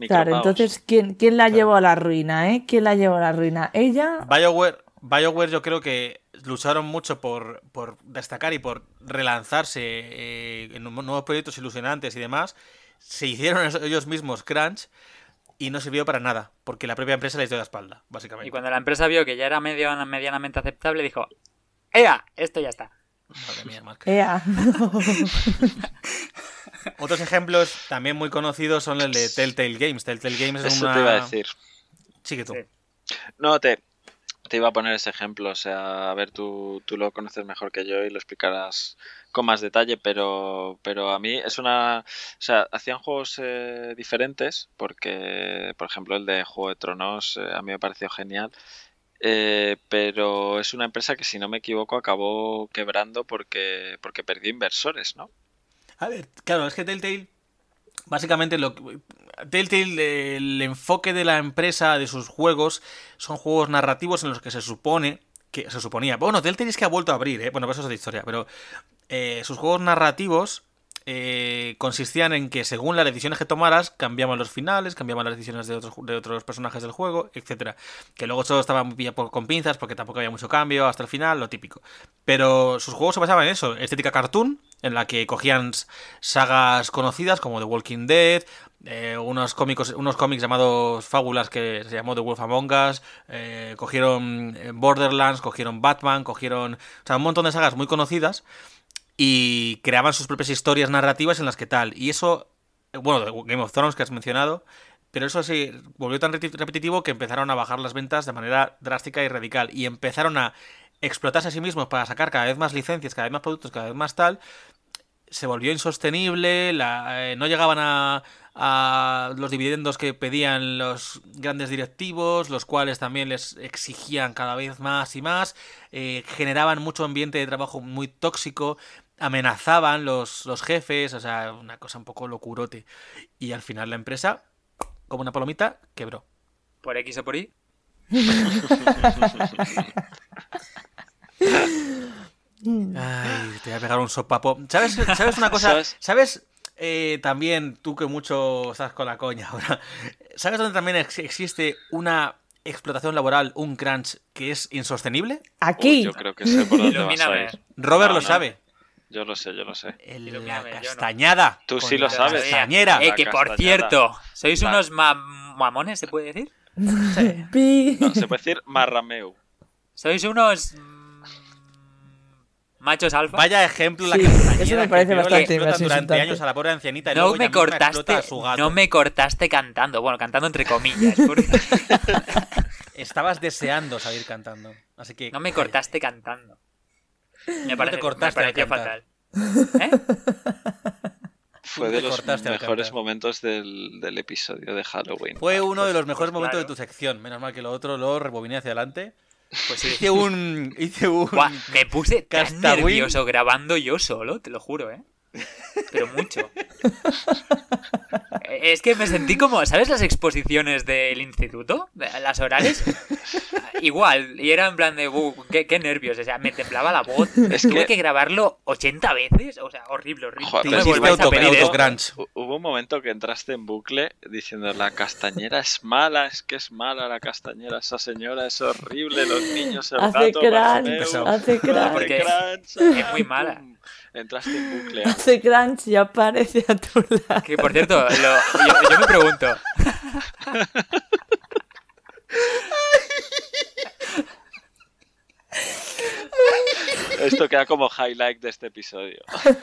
Claro, entonces, ¿quién, quién la llevó a la ruina, eh? ¿Quién la llevó a la ruina? ¿Ella? BioWare, BioWare yo creo que lucharon mucho por, por destacar y por relanzarse eh, en nuevos proyectos ilusionantes y demás. Se hicieron ellos mismos crunch y no sirvió para nada, porque la propia empresa les dio la espalda, básicamente. Y cuando la empresa vio que ya era medio, medianamente aceptable, dijo, ¡Ea! Esto ya está. Madre mía, Marc. Ea. Otros ejemplos también muy conocidos son el de Telltale Games. Telltale Games es Eso una... te iba a decir. Sí, que tú. Sí. No, te, te iba a poner ese ejemplo. O sea, a ver, tú, tú lo conoces mejor que yo y lo explicarás con más detalle, pero, pero a mí es una... O sea, hacían juegos eh, diferentes porque, por ejemplo, el de Juego de Tronos eh, a mí me pareció genial. eh, pero es una empresa que, si no me equivoco, acabó quebrando porque, porque perdió inversores, ¿no? A ver, claro, es que Telltale, básicamente lo que- Telltale, el enfoque de la empresa, de sus juegos, son juegos narrativos en los que se supone que se suponía. Bueno, Telltale es que ha vuelto a abrir, ¿eh? Bueno, eso es otra historia, pero eh, sus juegos narrativos eh, consistían en que según las decisiones que tomaras, cambiaban los finales, cambiaban las decisiones de otros, de otros personajes del juego, etcétera. Que luego todo estaba con pinzas porque tampoco había mucho cambio hasta el final, lo típico. Pero sus juegos se basaban en eso, estética cartoon, en la que cogían sagas conocidas como The Walking Dead, eh, unos, cómicos, unos cómics llamados Fábulas que se llamó The Wolf Among Us, eh, cogieron eh, Borderlands, cogieron Batman, cogieron... O sea, un montón de sagas muy conocidas y creaban sus propias historias narrativas en las que tal. Y eso, bueno, Game of Thrones que has mencionado, pero eso sí, volvió tan repetitivo que empezaron a bajar las ventas de manera drástica y radical. Y empezaron a explotarse a sí mismos para sacar cada vez más licencias, cada vez más productos, cada vez más tal. Se volvió insostenible, la- eh, no llegaban a, a los dividendos que pedían los grandes directivos, los cuales también les exigían cada vez más y más, eh, generaban mucho ambiente de trabajo muy tóxico, amenazaban los, los jefes, o sea, una cosa un poco locurote. Y al final la empresa, como una palomita, quebró. Por X o por Y. Ay, te voy a pegar un sopapo. ¿Sabes, ¿sabes una cosa? ¿Sabes? ¿Sabes? eh, también tú que mucho estás con la coña ahora. ¿Sabes dónde también ex- existe una explotación laboral, un crunch que es insostenible? Uy, Aquí. yo creo que sé por dónde vas a Ilumíname. ir. Robert No, lo no. sabe. Yo lo sé, yo lo sé. El- Ilumíname, la no. castañada. Tú sí lo la sabes. Castañera. Eh, La que por cierto, ¿sois La- unos ma- mamones, se puede decir? No, se puede decir marrameu. ¿Sois unos machos alfa? Vaya ejemplo la Sí, castañera eso me parece bastante durante años a la pobre ancianita y no luego me cortaste, a su gato. no me cortaste cantando, bueno, cantando entre comillas, porque Estabas deseando salir cantando. Así que no me cortaste cantando. Me, parece, cortaste me pareció fatal. ¿Eh? Fue te de los mejores momentos del, del episodio de Halloween. Fue uno de los mejores pues momentos de tu sección. Menos mal que lo otro lo rebobiné hacia adelante. Pues sí. Hice un. Hice un. Buah, me puse tan nervioso grabando yo solo, te lo juro, ¿eh? Pero mucho. Es que me sentí como, ¿sabes las exposiciones del instituto? Las orales. Igual, y era en plan de, "Uh, qué, qué nervios, o sea, me temblaba la voz. Es Tuve que- que grabarlo 80 veces, o sea, horrible, horrible. Joder, No me volváis a auto- pedir esto. Hubo un momento que entraste en bucle diciendo la castañera es mala, es que es mala la castañera, esa señora es horrible, los niños, el Hace gato, crunch, hace crunch. Porque crunch, es muy mala. Entraste en bucle. Hace crunch y aparece a tu lado. Que por cierto, lo- yo, yo me pregunto. Esto queda como highlight de este episodio.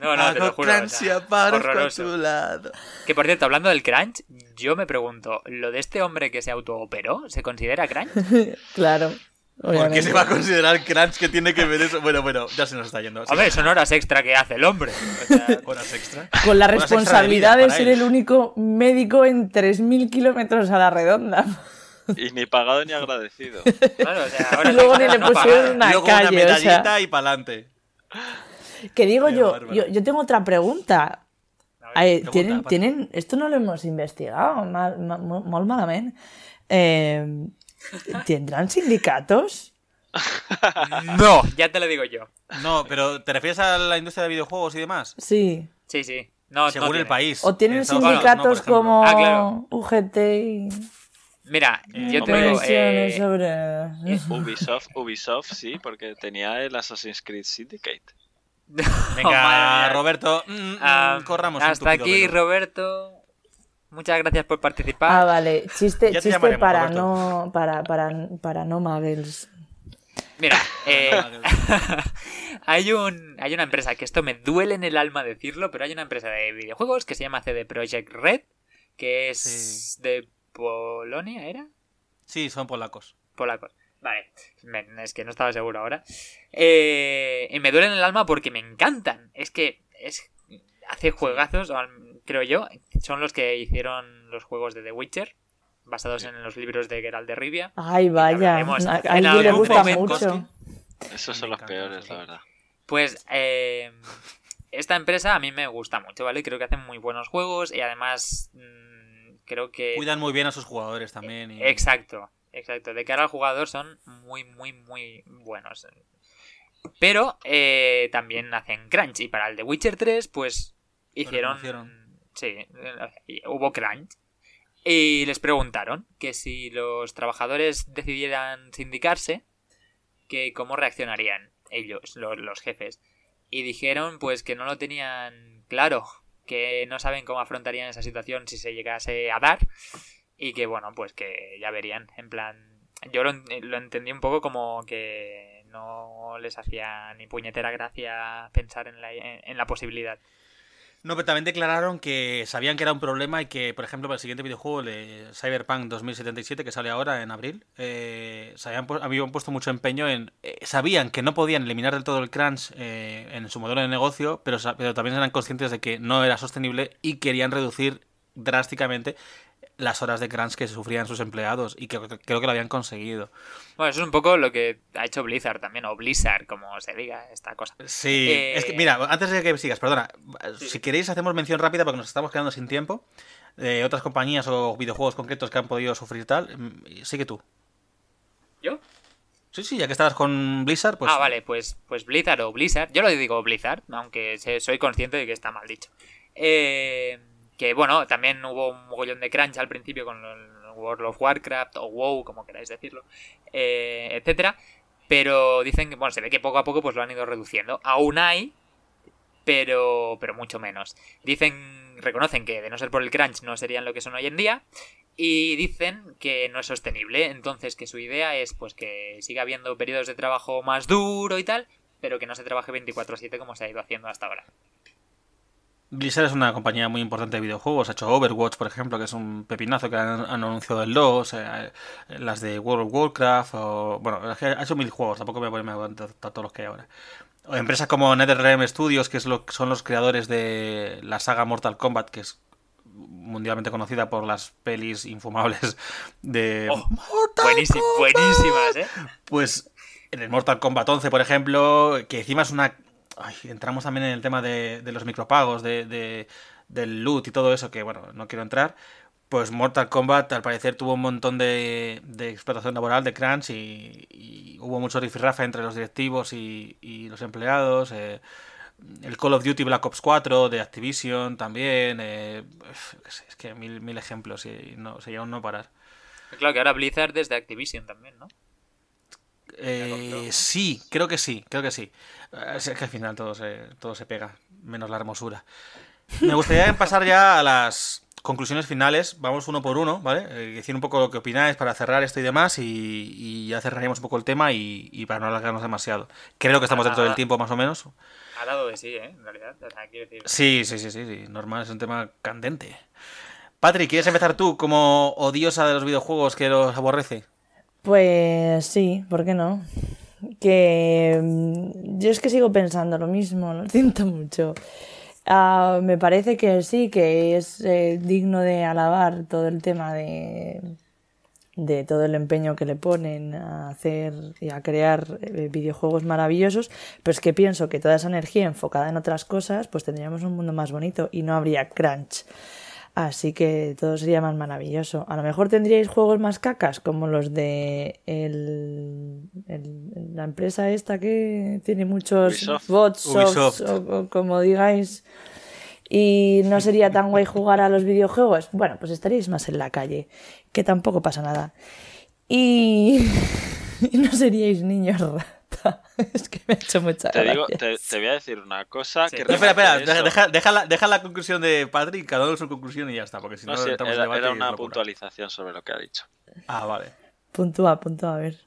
No, no, te lo juro. o sea, horroroso. lado. Que por cierto, hablando del crunch, yo me pregunto, ¿lo de este hombre que se autooperó se considera crunch? Claro. ¿Por qué obviamente. se va a considerar crunch que tiene que ver eso? Bueno, bueno, ya se nos está yendo. A ver, son horas extra que hace el hombre. O sea, Horas extra. Con la de responsabilidad de, ser él. el único médico en 3.000 kilómetros a la redonda. Y ni pagado ni agradecido. claro, o sea, ahora Y luego ni le no pusieron paga. una Luego calle, una o sea. medallita y pa'lante. Que digo Qué yo, yo, yo tengo otra pregunta. A ver, pregunta, ¿tienen, tienen, esto no lo hemos investigado mal, mal, molt malament. Eh, ¿Tendrán sindicatos? No, ya te lo digo yo. No, pero ¿te refieres a la industria de videojuegos y demás? Sí. Sí, sí. No, Según no el país. ¿O tienen no, sindicatos como Ah, claro. UGT y Mira, yo te digo, eh, sobre... Ubisoft, Ubisoft sí, porque tenía el Assassin's Creed Syndicate. Venga, Oh. Roberto, mm, mm, ah, corramos un hasta aquí. Roberto. Muchas gracias por participar. Ah, vale. Chiste, chiste para no, para, para, para no muggles. Mira, eh, hay, un, hay una empresa, que esto me duele en el alma decirlo, pero hay una empresa de videojuegos que se llama CD Projekt Red, que es Sí. de Polonia, ¿era? Sí, son polacos. Polacos. Vale, me- es que no estaba seguro ahora. Eh, y me duelen el alma porque me encantan. Es que es, hace juegazos, o al- creo yo. Son los que hicieron los juegos de The Witcher, basados en los libros de Geralt de Rivia. Ay, vaya. A en a alguien le gusta mucho. Esos son los peores, la verdad. Pues eh, esta empresa a mí me gusta mucho, ¿vale? Creo que hacen muy buenos juegos y además mm, creo que... Cuidan muy bien a sus jugadores también. y- Exacto, exacto. De cara al jugador son muy, muy, muy buenos. Pero eh, también hacen crunch. Y para el de Witcher 3, pues hicieron. Sí, eh, hubo crunch. Y les preguntaron que si los trabajadores decidieran sindicarse, que cómo reaccionarían ellos, lo- los jefes. Y dijeron pues que no lo tenían claro, que no saben cómo afrontarían esa situación si se llegase a dar y que bueno, pues que ya verían, en plan, yo lo, en- lo entendí un poco como que no les hacía ni puñetera gracia pensar en la, en la posibilidad. No, pero también declararon que sabían que era un problema y que, por ejemplo, para el siguiente videojuego, el Cyberpunk 2077, que sale ahora en abril, eh, se habían, habían puesto mucho empeño en... eh, sabían que no podían eliminar del todo el crunch eh, en su modelo de negocio, pero, pero también eran conscientes de que no era sostenible y querían reducir drásticamente las horas de crunch que sufrían sus empleados y que, que- creo que lo habían conseguido. Bueno, eso es un poco lo que ha hecho Blizzard también, o Blizzard, como se diga esta cosa. Sí, Eh, es que mira, antes de que sigas, perdona, Sí. si queréis hacemos mención rápida porque nos estamos quedando sin tiempo de otras compañías o videojuegos concretos que han podido sufrir tal. Mm, Sigue tú. ¿Yo? Sí, sí, ya que estabas con Blizzard, pues... ah, vale, pues, pues Blizzard o Blizzard. Yo lo digo Blizzard, aunque soy consciente de que está mal dicho. Eh, que bueno, también hubo un mogollón de crunch al principio con World of Warcraft o WoW, como queráis decirlo, eh, etcétera. Pero dicen que, bueno, se ve que poco a poco pues lo han ido reduciendo. Aún hay, pero, pero mucho menos. Dicen, reconocen que de no ser por el crunch no serían lo que son hoy en día. Y dicen que no es sostenible. Entonces que su idea es pues que siga habiendo periodos de trabajo más duro y tal, pero que no se trabaje 24/7 como se ha ido haciendo hasta ahora. Blizzard es una compañía muy importante de videojuegos. Ha hecho Overwatch, por ejemplo, que es un pepinazo que han, han anunciado el 2. eh, las de World of Warcraft. O, bueno, ha hecho mil juegos. Tampoco me voy a ponerme a contar todos los que hay ahora. O empresas como NetherRealm Studios, que es lo, son los creadores de la saga Mortal Kombat, que es mundialmente conocida por las pelis infumables de Oh, Mortal Buenísim- Kombat. buenísimas, ¿eh? Pues en el Mortal Kombat 11, por ejemplo, que encima es una... ay, entramos también en el tema de, de los micropagos, de, de- del loot y todo eso, que bueno, no quiero entrar. Pues Mortal Kombat al parecer tuvo un montón de, de explotación laboral, de crunch, y, y hubo mucho rifirrafe entre los directivos y, y los empleados. eh, el Call of Duty Black Ops 4 de Activision también. eh, es que mil, mil ejemplos y no, sería un no parar. Claro que ahora Blizzard desde Activision también, ¿no? Eh, sí, creo que sí, creo que sí. Eh, Es que al final todo se, todo se pega, menos la hermosura. Me gustaría pasar ya a las conclusiones finales. Vamos uno por uno, ¿vale? Eh, decir un poco lo que opináis para cerrar esto y demás. Y, y ya cerraríamos un poco el tema y, y para no alargarnos demasiado. Creo que estamos dentro del tiempo más o menos. Ha dado de sí, ¿eh? En realidad. O sea, quiero decir... Sí, sí, sí, sí, sí, normal, es un tema candente. Patrick, ¿quieres empezar tú como odiosa de los videojuegos que los aborrece? Pues sí, ¿por qué no? Que mm, yo es que sigo pensando lo mismo, lo siento mucho. Ah, me parece que sí, que es eh, digno de alabar todo el tema de, de todo el empeño que le ponen a hacer y a crear eh, videojuegos maravillosos, pero es que pienso que toda esa energía enfocada en otras cosas, pues tendríamos un mundo más bonito y no habría crunch. Así que todo sería más maravilloso. A lo mejor tendríais juegos más cacas, como los de el, el- la empresa esta que tiene muchos Ubisoft. bots, Ubisoft. o, o como digáis. Y no sería tan guay jugar a los videojuegos. Bueno, pues estaríais más en la calle, que tampoco pasa nada. Y, y no seríais niños Es que me ha hecho mucha Te, digo, te, te voy a decir una cosa Sí. que No, espera, espera, deja, eso. deja, deja la, deja la conclusión de Patrick, cada uno su conclusión y ya está, porque si no, No, sí, era, debate era una puntualización sobre lo que ha dicho. Ah, vale. Puntúa, puntúa, a ver.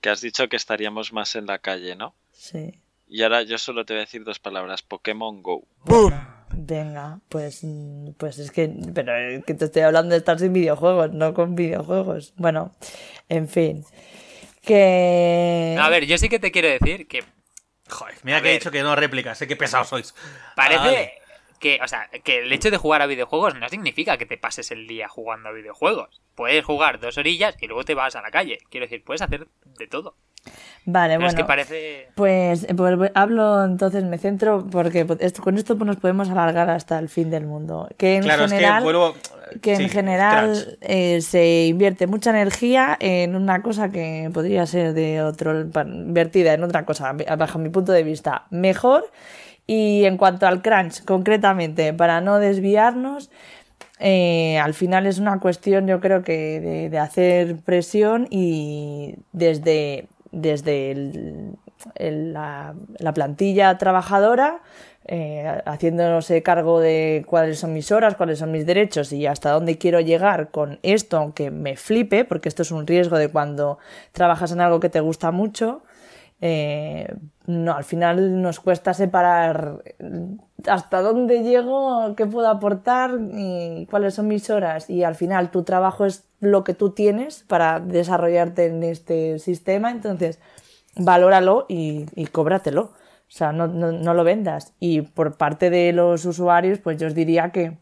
Que has dicho que estaríamos más en la calle, ¿no? Sí. Y ahora yo solo te voy a decir dos palabras, Pokémon Go. Venga, pues, pues es que, pero que te estoy hablando de estar sin videojuegos, no con videojuegos. Bueno, en fin. Que... A ver, yo sí que te quiero decir que... Joder, mira que he dicho que no réplicas, sé qué pesados sois. Parece que, o sea, que el hecho de jugar a videojuegos no significa que te pases el día jugando a videojuegos. Puedes jugar dos orillas y luego te vas a la calle. Quiero decir, puedes hacer de todo. Vale, bueno. Es que parece... Pues, pues, hablo entonces, me centro, porque esto, con esto pues, nos podemos alargar hasta el fin del mundo. Que en general, que, en general eh, se invierte mucha energía en una cosa que podría ser de otro, invertida en otra cosa, bajo mi punto de vista, mejor. Y en cuanto al crunch, concretamente, para no desviarnos, eh, al final es una cuestión, yo creo que de hacer presión y desde desde la, plantilla trabajadora, eh, haciéndose cargo de cuáles son mis horas, cuáles son mis derechos y hasta dónde quiero llegar con esto, aunque me flipe, porque esto es un riesgo de cuando trabajas en algo que te gusta mucho. Eh, no, al final nos cuesta separar hasta dónde llego, qué puedo aportar y cuáles son mis horas. Y al final tu trabajo es lo que tú tienes para desarrollarte en este sistema, entonces valóralo y, y cóbratelo. O sea, no, no, lo vendas. Y por parte de los usuarios, pues yo os diría que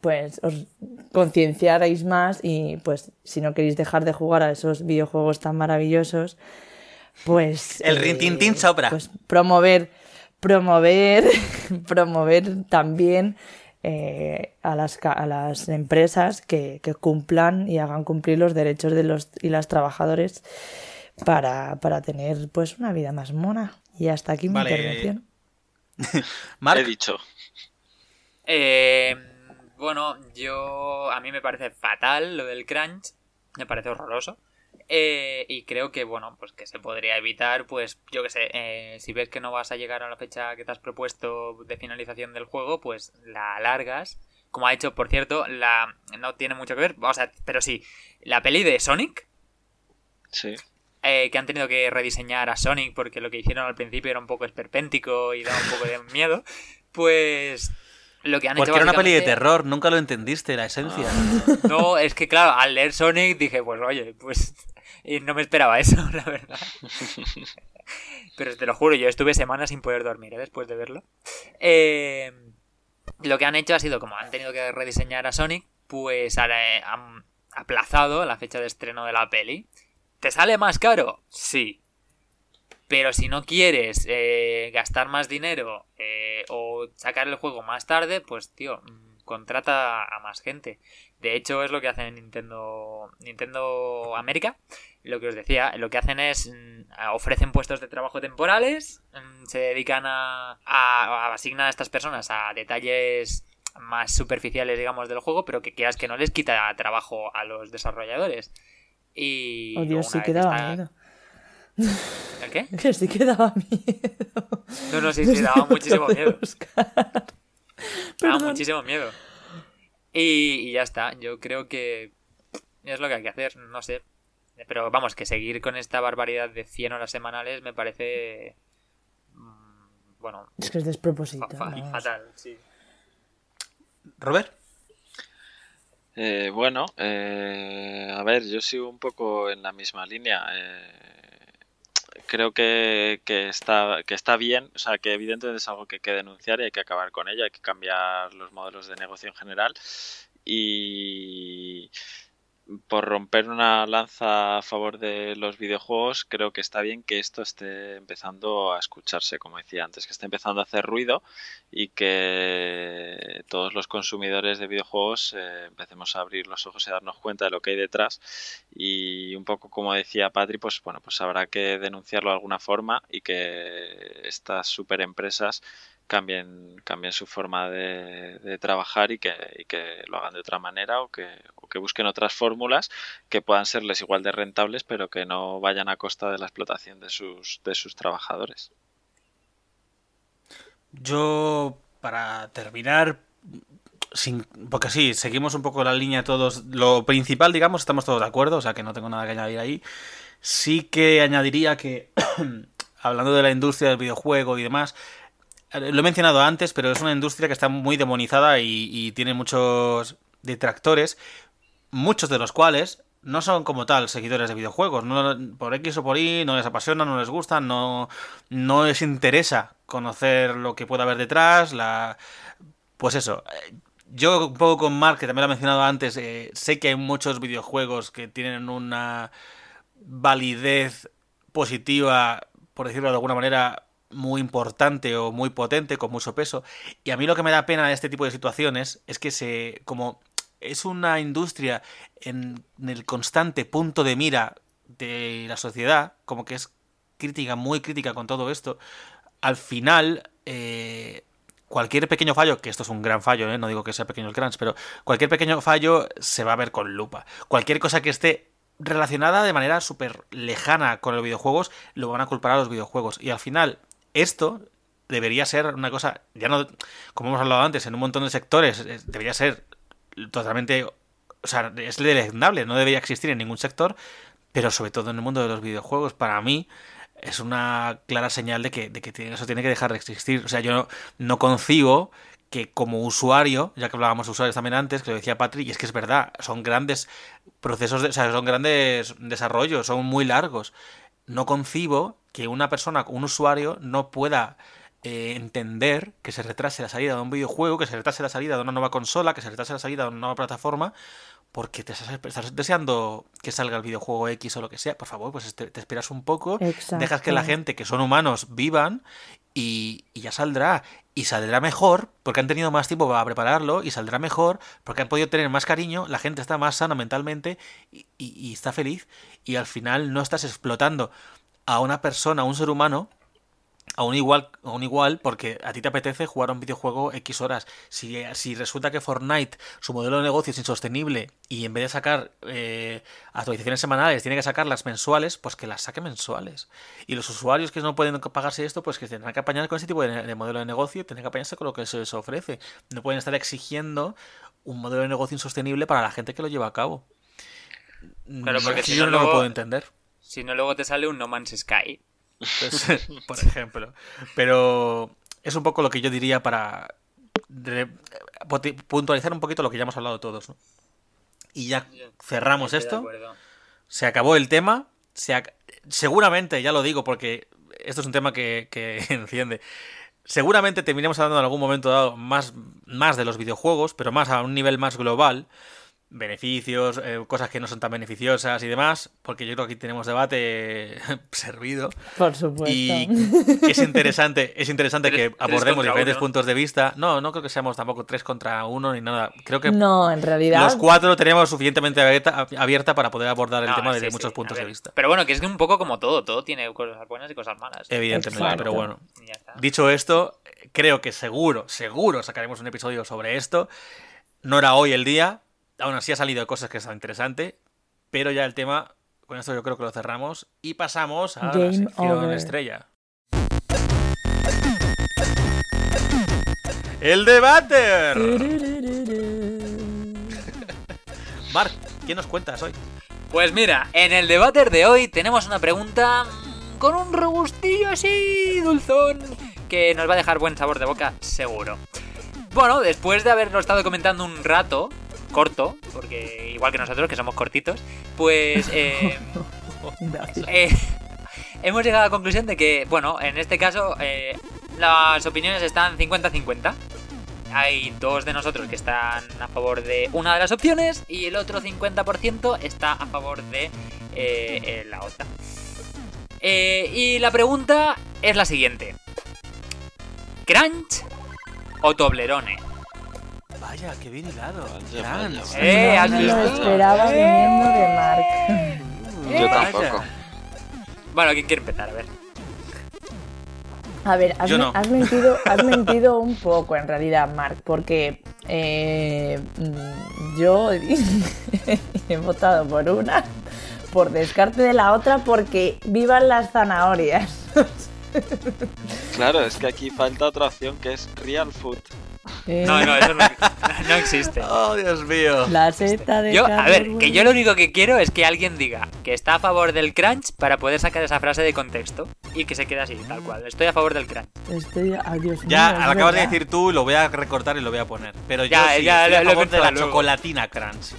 pues os concienciarais más y pues si no queréis dejar de jugar a esos videojuegos tan maravillosos, pues... El rintintín sopra. Pues promover, promover, promover también eh, a, las, a las empresas que, cumplan y hagan cumplir los derechos de los y las trabajadores para, tener pues una vida más mona. Y hasta aquí mi intervención. He dicho. Eh, bueno, yo a mí me parece fatal lo del crunch, me parece horroroso. Eh, y creo que, bueno, pues que se podría evitar, pues yo que sé, eh, si ves que no vas a llegar a la fecha que te has propuesto de finalización del juego, pues la alargas. Como ha hecho, por cierto, la no tiene mucho que ver, o sea, pero sí, la peli de Sonic. Sí. Eh, que han tenido que rediseñar a Sonic porque lo que hicieron al principio era un poco esperpéntico y daba un poco de miedo. Pues lo que han Porque hecho era una peli de terror, nunca lo entendiste, la esencia. No, es que claro, al leer Sonic dije, pues oye, pues y no me esperaba eso, la verdad. Pero te lo juro, yo estuve semanas sin poder dormir ¿eh? después de verlo. Eh, lo que han hecho ha sido, como han tenido que rediseñar a Sonic, pues han aplazado la fecha de estreno de la peli. ¿Te sale más caro? Sí. Pero si no quieres eh, gastar más dinero o sacar el juego más tarde, pues tío, mm, contrata a más gente. De hecho, es lo que hacen Nintendo, Nintendo América. Lo que os decía, lo que hacen es mm, ofrecen puestos de trabajo temporales, mm, se dedican a, a, asignar a estas personas a detalles más superficiales, digamos, del juego, pero que quieras que no les quita trabajo a los desarrolladores. Y. Oh, Dios, sí que daba miedo. ¿El qué? Que sí que daba miedo. No, no, sí, sí, daba muchísimo miedo. Daba muchísimo miedo. Y, ya está. Yo creo que es lo que hay que hacer. No sé. Pero vamos, que seguir con esta barbaridad de 100 horas semanales me parece. Mm, bueno. Es que es despropósito. fatal, sí. Robert. Eh, bueno, eh, a ver, yo sigo un poco en la misma línea. Eh, creo que, está, que está bien, o sea, que evidentemente es algo que hay que denunciar y hay que acabar con ello, hay que cambiar los modelos de negocio en general. Y por romper una lanza a favor de los videojuegos, creo que está bien que esto esté empezando a escucharse, como decía antes, que esté empezando a hacer ruido y que todos los consumidores de videojuegos eh, empecemos a abrir los ojos y a darnos cuenta de lo que hay detrás. Y un poco como decía Patri, pues bueno, pues habrá que denunciarlo de alguna forma y que estas super empresas cambien, cambien su forma de, trabajar y que, que, lo hagan de otra manera o que, que busquen otras fórmulas que puedan serles igual de rentables pero que no vayan a costa de la explotación de sus, de sus trabajadores. Yo, para terminar, sin, porque sí, seguimos un poco la línea todos, lo principal, digamos, estamos todos de acuerdo, o sea que no tengo nada que añadir ahí. Sí que añadiría que hablando de la industria del videojuego y demás, lo he mencionado antes, pero es una industria que está muy demonizada y, y tiene muchos detractores, muchos de los cuales no son como tal seguidores de videojuegos. No, por X o por Y no les apasiona, no les gusta, no, no les interesa conocer lo que pueda haber detrás. La... Pues eso. eh, Yo un poco con Mark, que también lo he mencionado antes, eh, sé que hay muchos videojuegos que tienen una validez positiva, por decirlo de alguna manera, muy importante o muy potente, con mucho peso. Y a mí lo que me da pena de este tipo de situaciones es que se. como es una industria en, en el constante punto de mira de la sociedad, como que es crítica, muy crítica con todo esto, al final, eh, cualquier pequeño fallo, que esto es un gran fallo, ¿eh? no digo que sea pequeño el crunch, pero cualquier pequeño fallo se va a ver con lupa. Cualquier cosa que esté relacionada de manera súper lejana con los videojuegos, lo van a culpar a los videojuegos. Y al final, esto debería ser una cosa, ya no, como hemos hablado antes, en un montón de sectores, debería ser totalmente, o sea, es deleznable, no debería existir en ningún sector, pero sobre todo en el mundo de los videojuegos, para mí es una clara señal de que, de que eso tiene que dejar de existir. O sea, yo no, no concibo que como usuario, ya que hablábamos de usuarios también antes, que lo decía Patrick, y es que es verdad, son grandes procesos, de, o sea, son grandes desarrollos, son muy largos. No concibo que una persona, un usuario, no pueda eh, entender que se retrase la salida de un videojuego, que se retrase la salida de una nueva consola, que se retrase la salida de una nueva plataforma, porque te estás, deseando que salga el videojuego X o lo que sea. Por favor, pues te, te esperas un poco, dejas que la Exacto. gente, que son humanos, vivan y, y ya saldrá. Y saldrá mejor porque han tenido más tiempo para prepararlo y saldrá mejor porque han podido tener más cariño, la gente está más sana mentalmente y, y- y está feliz. Y al final no estás explotando a una persona, a un ser humano, a un igual, a un igual, porque a ti te apetece jugar a un videojuego X horas. Si, si resulta que Fortnite, su modelo de negocio es insostenible y en vez de sacar eh, actualizaciones semanales, tiene que sacarlas mensuales, pues que las saque mensuales. Y los usuarios que no pueden pagarse esto, pues que tendrán que apañar con ese tipo de, de modelo de negocio tendrán que apañarse con lo que se les ofrece. No pueden estar exigiendo un modelo de negocio insostenible para la gente que lo lleva a cabo. Claro, porque Yo si no no lo luego- puedo entender. Si no, luego te sale un No Man's Sky. Por ejemplo. Pero es un poco lo que yo diría para puntualizar un poquito lo que ya hemos hablado todos. ¿no? Y ya cerramos esto. Se acabó el tema. Se ac- Seguramente, ya lo digo porque esto es un tema que, que enciende. Seguramente terminemos hablando en algún momento dado más, más de los videojuegos, pero más a un nivel más global. Beneficios, eh, cosas que no son tan beneficiosas y demás, porque yo creo que aquí tenemos debate servido. Por supuesto. Y es interesante, es interesante Tres- que abordemos diferentes uno. puntos de vista. No, no creo que seamos tampoco tres contra uno ni nada. Creo que No, en realidad. los cuatro tenemos suficientemente abierta, abierta para poder abordar el No, tema desde sí, muchos puntos de vista. Pero bueno, que es que un poco como todo, todo tiene cosas buenas y cosas malas. Evidentemente, Exacto. pero bueno. Dicho esto, creo que seguro, seguro sacaremos un episodio sobre esto. No era hoy el día, aún así ha salido cosas que están interesantes, pero ya el tema, con esto yo creo que lo cerramos y pasamos a la sección over. estrella. ¡El debate! Marc, ¿qué nos cuentas hoy? Pues mira, en el debate de hoy tenemos una pregunta con un regustillo así dulzón que nos va a dejar buen sabor de boca, seguro. Bueno, después de haberlo estado comentando un rato, corto, porque igual que nosotros, que somos cortitos, pues eh, eh, hemos llegado a la conclusión de que, bueno, en este caso eh, las opiniones están 50-50. Hay dos de nosotros que están a favor de una de las opciones y el otro 50% está a favor de eh, eh, la otra. Eh, y la pregunta es la siguiente. ¿Crunch o Toblerone? Vaya, qué bien hilado. Vaya, Eh, no ¿has me lo esperaba Eh. viniendo de Mark. Yo Vaya. tampoco. Bueno, ¿quién quiere empezar? A ver. A ver, has, Yo me- no. has mentido, has mentido un poco en realidad, Mark, porque eh, mm, yo he votado por una, por descarte de la otra, porque vivan las zanahorias. Claro, es que aquí falta otra opción que es real food. Eh, No, no, eso no, no existe. Oh, Dios mío. La seta de Yo, a ver, que yo lo único que quiero es que alguien diga que está a favor del crunch para poder sacar esa frase de contexto. y que se quede así, tal cual. Estoy a favor del crunch. Estoy. Ay, Dios Ya, mío, lo acabas de decir tú, lo voy a recortar y lo voy a poner. Pero Ya, yo sí, ya, estoy a lo- lo he favor de la luego. chocolatina crunch.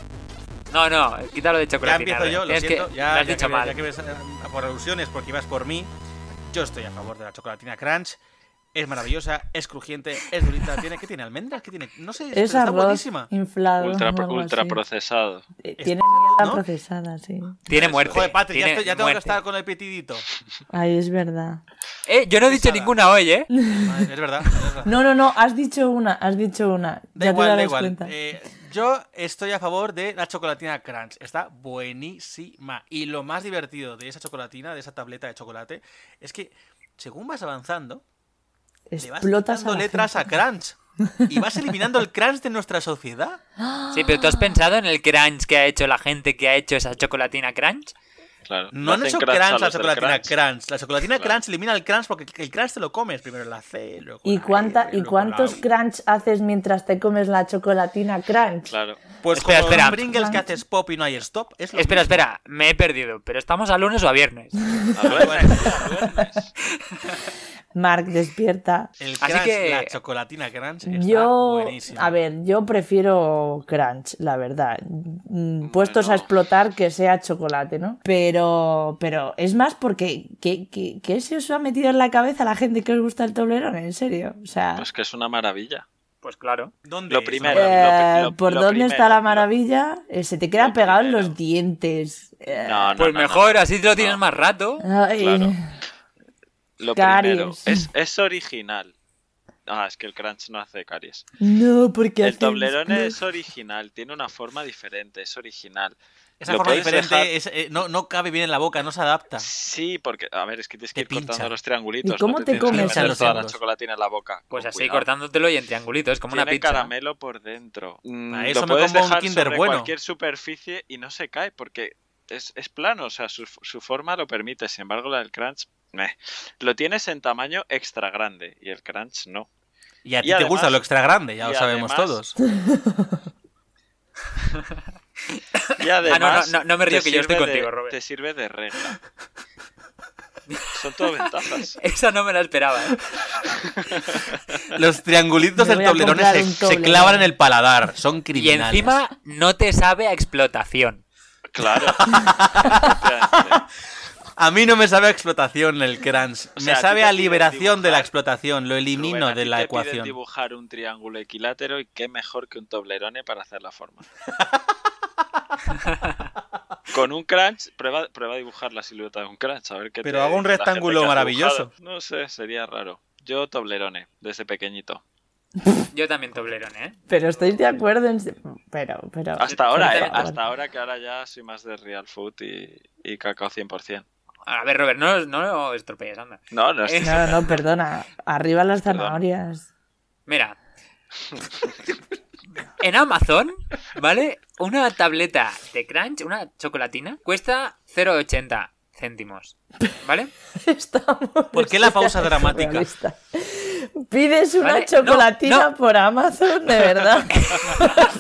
No, no, quítalo de Ya chocolate. empiezo yo, lo es siento, que ya, lo has ya dicho que, mal. ya que ves eh, por alusiones porque ibas por mí, yo estoy a favor de la chocolatina crunch. Es maravillosa, es crujiente, es durita, tiene ¿qué tiene? ¿Almendras? ¿Qué tiene? No sé, Es pero está arroz buenísima. inflado. Ultra, ultra procesado. Eh, Tiene mierda ¿no? procesada, sí. Tiene muerte. Joder, Patri, ya, tiene estoy- ya tengo que estar con el petidito. Ay, es verdad. Eh, yo no he dicho Pesada. ninguna hoy, ¿eh? Madre, Es verdad, es verdad. No, no, no, has dicho una, has dicho una. Da ya igual, te da igual. cuenta. Eh, yo estoy a favor de la chocolatina crunch. Está buenísima. Y lo más divertido de esa chocolatina, de esa tableta de chocolate, es que según vas avanzando, le vas Explotas a la letras gente. a crunch. Y vas eliminando el crunch de nuestra sociedad. Sí, pero ¿tú has pensado en el crunch que ha hecho la gente que ha hecho esa chocolatina crunch? Claro. No han hacen hecho crunch a crunch la los del chocolatina crunch. crunch. La chocolatina Claro. crunch elimina el crunch porque el crunch te lo comes. Primero la C, luego ¿Y, la cuánta, R, ¿Y luego cuántos la crunch haces mientras te comes la chocolatina crunch? Claro. Pues Espera, como espera. los Pringles que haces pop y no hay stop. Es lo Espera, mismo. espera, me he perdido. ¿Pero estamos a lunes o a viernes? A bueno, a viernes. Mark, despierta. El Así crunch, que- la chocolatina crunch está Yo, buenísima. a ver, yo prefiero crunch, la verdad. Mm, Puestos a Bueno. explotar que sea chocolate, ¿no? Pero, pero es más porque ¿qué, qué, qué se os ha metido en la cabeza a la gente que os gusta el toblerón? En serio, o sea, Pues que es una maravilla. Pues claro. ¿Dónde lo primero, eh, lo- lo- ¿por lo dónde primero, está la maravilla? Eh, se te queda pegado en los dientes. Eh, No, no, Pues no, mejor, no. así te lo tienes No. más rato. ay, claro. Lo Caries. primero, es, es original. Ah, es que el crunch no hace caries. No, porque El hace- toblerón es original, tiene una forma diferente, es original. Esa Lo forma diferente dejar- es, eh, no, no cabe bien en la boca, no se adapta. Sí, porque, a ver, es que tienes que Te ir pincha. cortando los triangulitos. ¿Y cómo no te que comes eso? toda la Los chocolatina en la boca. Pues así cuidado. cortándotelo y en triangulitos, como una Tiene pizza. caramelo por dentro. Mm, A eso lo me puedes como un dejar Kinder sobre bueno. cualquier superficie y no se cae porque es, es plano, o sea, su, su forma lo permite. Sin embargo, la del crunch, meh. lo tienes en tamaño extra grande y el crunch no. Y a ti Y te además- gusta lo extra grande, ya y lo sabemos además- todos. Y además, no, no, no me río que yo estoy sirve de- contigo, Robert. Te sirve de regla. Son todo ventajas. Esa no me la esperaba. ¿eh? Los triangulitos del comprar se, se clavan en el paladar, son Y criminales. encima no te sabe a explotación. Claro. A mí no me sabe a explotación el crunch, O me sea, sabe a piden liberación de la explotación, lo elimino Rubén, a de la te piden ecuación. dibujar un triángulo equilátero y qué mejor que un toblerone para hacer la forma. Con un crunch, prueba, prueba a dibujar la silueta de un crunch, a ver qué Pero te- hago un rectángulo maravilloso. No sé, sería raro. Yo toblerone, desde pequeñito. Yo también toblerón, ¿eh? Pero estáis de acuerdo en... Pero, pero... Hasta ahora, ¿eh? Hasta ahora que ahora ya soy más de real food y, y cacao 100%. A ver, Robert, no, no estropees, anda. No, no estoy... No, no, perdona. Arriba las zanahorias. Mira. En Amazon, ¿vale? Una tableta de Crunch, una chocolatina, cuesta 0,80 céntimos. ¿Vale? Estamos... ¿Por qué la pausa dramática? Pides una Vale, chocolatina no, no. por Amazon, de verdad.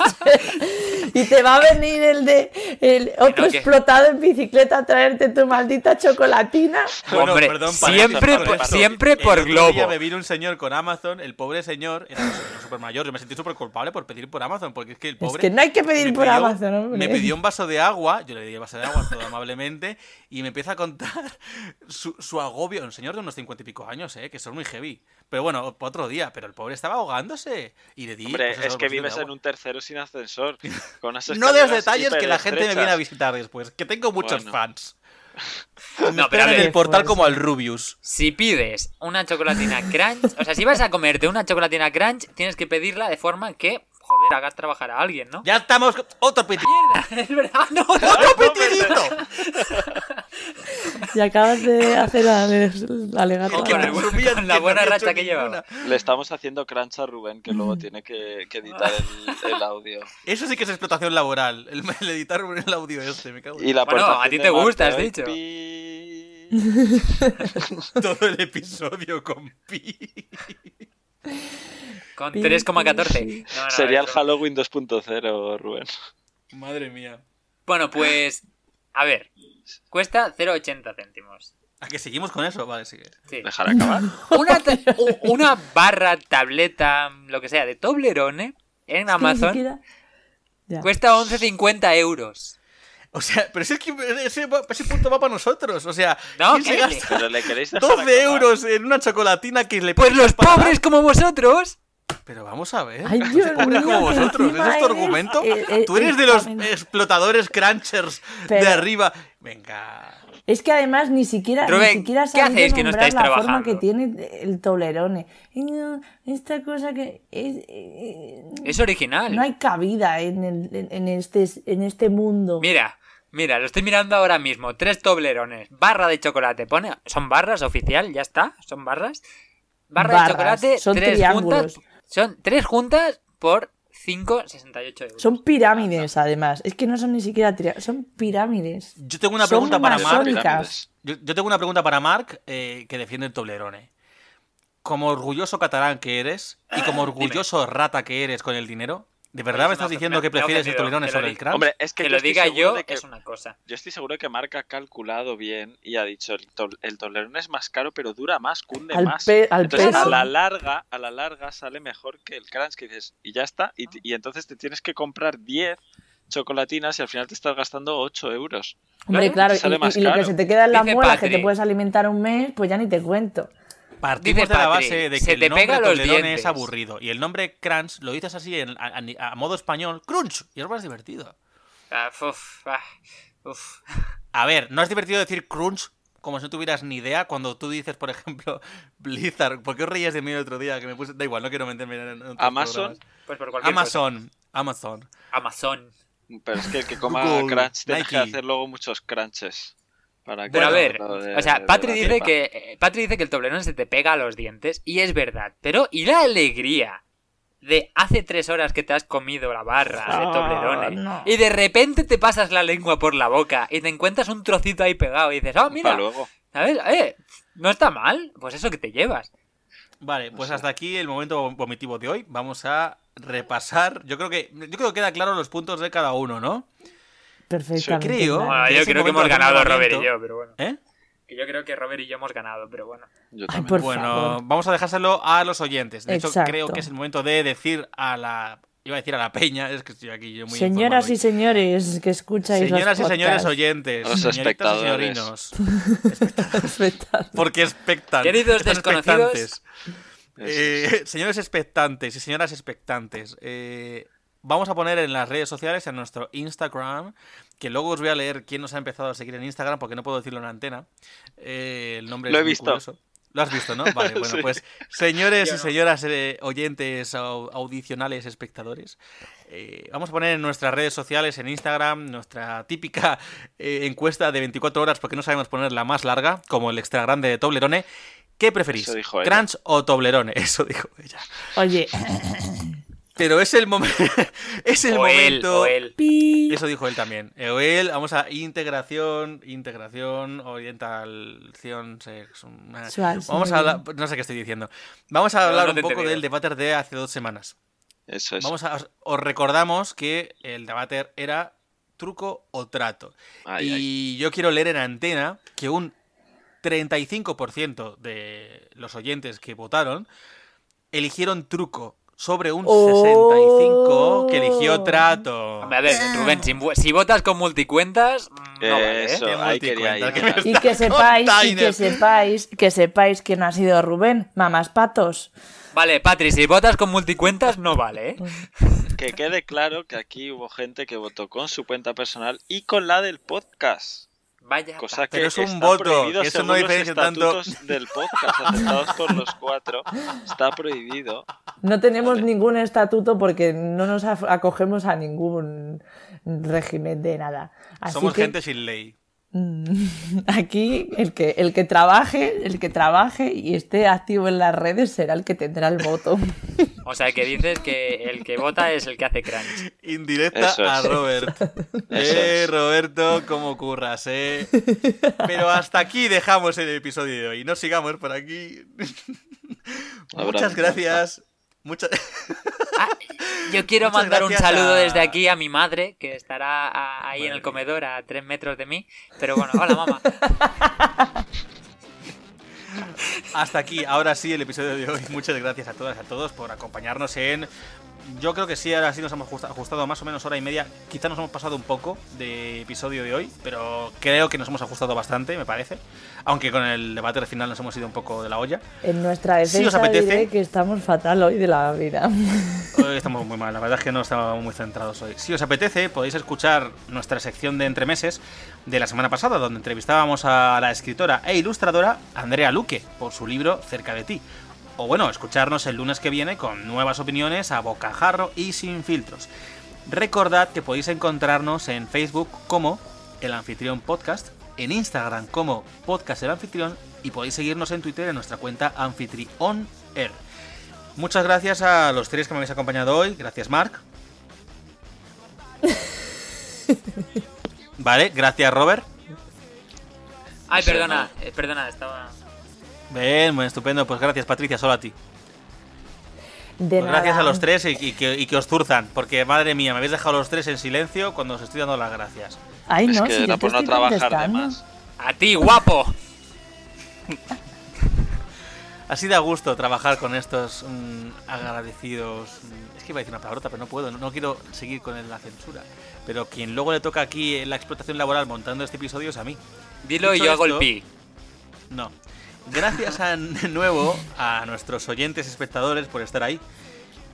y te va a venir el de el otro no, explotado en bicicleta a traerte tu maldita chocolatina. Bueno, Hombre, perdón, siempre, paréntesis, por, siempre El por otro globo. día me vino un señor con Amazon, el pobre señor era súper mayor, yo me sentí súper culpable por pedir por Amazon, porque es que el Es pobre... que no hay que pedir me por pidió- Amazon, hombre. Me pidió un vaso de agua, yo le di el vaso de agua todo amablemente, y me empieza a contar su, su agobio. Un señor de unos cincuenta y pico años, ¿eh? que son muy heavy. Pero bueno, para otro día. Pero el pobre estaba ahogándose. Y le di. Hombre, pues es que de vives en un tercero sin ascensor. Con No de los detalles que la gente me viene a visitar después. Que tengo muchos Bueno. fans. No, pero a ver. el portal como al Rubius. Si pides una chocolatina Crunch, o sea, si vas a comerte una chocolatina Crunch, tienes que pedirla de forma que, joder, hagas trabajar a alguien, ¿no? Ya estamos. Otro pitidito. ¡Mierda! Es verdad, no, no. ¡Otro pitidito! Y acabas de hacer la, alegato. Con el- con la que no buena racha que ninguna. Le estamos haciendo crunch a Rubén, que luego tiene que, que editar el, el audio. Eso sí que es explotación laboral. El, el editar el audio este, me cago en Y la Bueno, a ti te gusta, has ¿eh? dicho. Pi- todo el episodio con pi. Con Pi, 3,14. pi, No, no, Sería el Halloween 2.0, Rubén. Madre mía. Bueno, pues. A ver. Cuesta 0,80 céntimos. ¿A que seguimos con eso? Vale, sigue. Sí. Dejar acabar. Una, una barra, tableta, lo que sea, de Toblerone en Amazon cuesta 11,50 euros. O sea, pero si es que ese, ese punto va para nosotros. O sea, No, ¿quién se gasta Pero le queréis dejar 12 acabar? euros en una chocolatina que le Pues los pobres como vosotros. Pero vamos a ver. Ay, los Dios pobres mío, como vosotros. encima ¿Ese es tu eres, argumento? eh, eh, Tú eres de los explotadores crunchers de Pero- arriba. Venga. Es que además ni siquiera, Rubén, ni siquiera ¿qué sabéis hacéis que no la forma trabajando? que tiene el no, esta cosa que es, eh, Es original. no hay cabida en, el- en- en este, en este mundo. Mira, mira, lo estoy mirando ahora mismo. Tres Toblerones, barra de chocolate. Pone, son barras oficial, ya está. Son barras. Barra Barras, de chocolate, son tres triángulos. juntas. Son tres juntas por 5,68 euros. Son pirámides, además. Es que no son ni siquiera triángulos, son pirámides. Yo tengo una Son pregunta para Mark. Yo, yo tengo una pregunta para Mark eh, que defiende el Toblerone. Como orgulloso catalán que eres y como orgulloso rata que eres con el dinero, ¿de verdad me estás diciendo me- que prefieres el lo sobre el crunch? Hombre, es que, que yo lo estoy diga seguro yo de que- es una cosa. Yo estoy seguro que Marca ha calculado bien y ha dicho el, to- el Toblerone es más caro, pero dura más, cunde Al más. pe- al entonces peso. a la larga, a la larga sale mejor que el crunch que dices y ya está y, y entonces te tienes que comprar 10 chocolatinas y al final te estás gastando 8 euros. Hombre, Claro, claro, y- más y, lo que se te queda en la muela, que te puedes alimentar un mes, pues ya ni te cuento. Partimos Dice de la Patri, base de que se el te nombre pega los Toblerone es aburrido y el nombre crunch lo dices así en- a, a- a modo español, crunch, y es más divertido. Ah, uf, ah, uf. A ver, no es divertido decir crunch como si no tuvieras ni idea cuando tú dices, por ejemplo, Blizzard. ¿Por qué os reías de mí el otro día? Que me puse... Da igual, no quiero meterme en otros Amazon. programas. Pues por cualquier cosa. Amazon. Amazon. Amazon. Pero es que el que coma Google, crunch tiene que Nike. hacer luego muchos crunches. Para que Pero a no- ver, de- o sea, Patri dice que eh, Patri dice que el Toblerone se te pega a los dientes y es verdad. Pero ¿y la alegría de hace tres horas que te has comido la barra de Ah, Toblerone no. y de repente te pasas la lengua por la boca y te encuentras un trocito ahí pegado y dices, oh, mira, luego. ¿sabes? Eh, no está mal, pues eso que te llevas. Vale, pues hasta aquí el momento vomitivo de hoy. Vamos a repasar. Yo creo que yo creo que queda claro los puntos de cada uno, ¿no? Perfectamente. creo. que yo es el creo que hemos ganado Robert y yo, pero bueno. ¿Eh? Que yo creo que Robert y yo hemos ganado, pero bueno. Yo Ay, por bueno, favor. vamos a dejárselo a los oyentes. De hecho, creo que es el momento de decir a la. Iba a decir a la peña, es que estoy aquí yo muy. Señoras y señores que escucháis los Señoras y señores oyentes, Los señoritas y espectadores. señorinos, porque expectan. Queridos están desconocidos. Eh, señores expectantes y señoras expectantes, eh, vamos a poner en las redes sociales, en nuestro Instagram, que luego os voy a leer quién nos ha empezado a seguir en Instagram, porque no puedo decirlo en la antena. Eh, el nombre Lo es he muy visto. curioso. Lo has visto, ¿no? Vale, bueno, Sí. pues señores y señoras eh, oyentes au- audicionales espectadores, eh, vamos a poner en nuestras redes sociales, en Instagram, nuestra típica eh, encuesta de 24 horas, porque no sabemos poner la más larga, como el extra grande de Toblerone. ¿Qué preferís? ¿Crunch o Toblerone? Eso dijo ella. Oye, Pero es el momento. es el o él, momento. o él. pi. Eso dijo él también. Eh, O él, vamos a integración, integración, orientación, sex. una- Sual, Vamos a hablar. No sé qué estoy diciendo. Vamos a hablar no un poco del debater de hace dos semanas. Eso es. Vamos a, os, os recordamos que el debater era truco o trato. Ay, y ay. yo quiero leer en antena que un 35% de los oyentes que votaron eligieron truco sobre un Oh. 65% que eligió trato. Hombre, a ver, Rubén, si, si votas con multicuentas, mm, no vale, ¿eh? Eso, ahí quería que me Y que sepáis, y que sepáis, que sepáis que no ha sido Rubén, mamás patos. Vale, Patri, si votas con multicuentas, no vale, ¿eh? Que quede claro que aquí hubo gente que votó con su cuenta personal y con la del podcast. Vaya. Cosa que Pero es un voto, que eso no los diferencia tanto. del podcast aceptados por los cuatro. Está prohibido. No tenemos Vale. ningún estatuto porque no nos acogemos a ningún régimen de nada. Así Somos que, gente sin ley. Mm, Aquí el que, el que trabaje, el que trabaje y esté activo en las redes será el que tendrá el voto. O sea, que dices que el que vota es el que hace crunch. Indirecta Eso es. a Robert. Eh, es. Roberto, cómo curras, eh. Pero hasta aquí dejamos el episodio de hoy. No sigamos por aquí. Muchas gracias. Muchas. Ah, yo quiero Muchas mandar un gracias saludo a- desde aquí a mi madre, que estará a- ahí en el comedor a tres metros de mí. Pero bueno, hola mamá. hasta aquí, ahora sí, el episodio de hoy. Muchas gracias a todas y a todos por acompañarnos en yo creo que sí, ahora sí nos hemos ajustado más o menos hora y media. Quizá nos hemos pasado un poco de episodio de hoy, pero creo que nos hemos ajustado bastante, me parece. Aunque con el debate del final nos hemos ido un poco de la olla. En nuestra defensa si os apetece, que estamos fatal hoy de la vida. Hoy estamos muy mal, la verdad es que no estamos muy centrados hoy. Si os apetece, podéis escuchar nuestra sección de entremeses de la semana pasada, donde entrevistábamos a la escritora e ilustradora Andrea Luque por su libro Cerca de ti o bueno, escucharnos el lunes que viene con nuevas opiniones a bocajarro y sin filtros. Recordad que podéis encontrarnos en Facebook como El Anfitrión Podcast, en Instagram como Podcast El Anfitrión y podéis seguirnos en Twitter en nuestra cuenta Anfitrión Muchas gracias a los tres que me habéis acompañado hoy. Gracias, Mark. vale, gracias, Robert. Ay, perdona, eh, perdona, estaba. Bien, muy estupendo. Pues gracias, Patricia, solo a ti. De pues gracias a los tres y, que, os zurzan, porque madre mía, me habéis dejado los tres en silencio cuando os estoy dando las gracias. Ay, no, es que era por no trabajar de más. A ti, guapo. Así da gusto trabajar con estos mm, agradecidos. Mm, es que iba a decir una palabrota, pero no puedo, no, quiero seguir con la censura. Pero quien luego le toca aquí en la explotación laboral montando este episodio es a mí. Dilo y yo hago el pi. No. Gracias de nuevo a nuestros oyentes espectadores por estar ahí.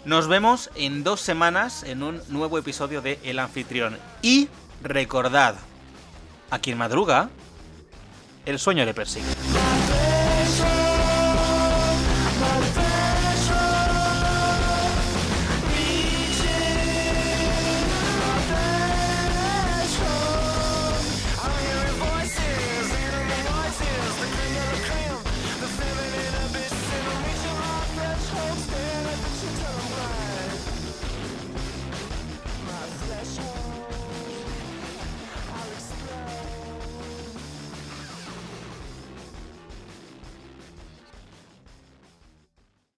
Nos vemos en dos semanas en un nuevo episodio de El Anfitrión. Y recordad, a quien madruga, el sueño le persigue.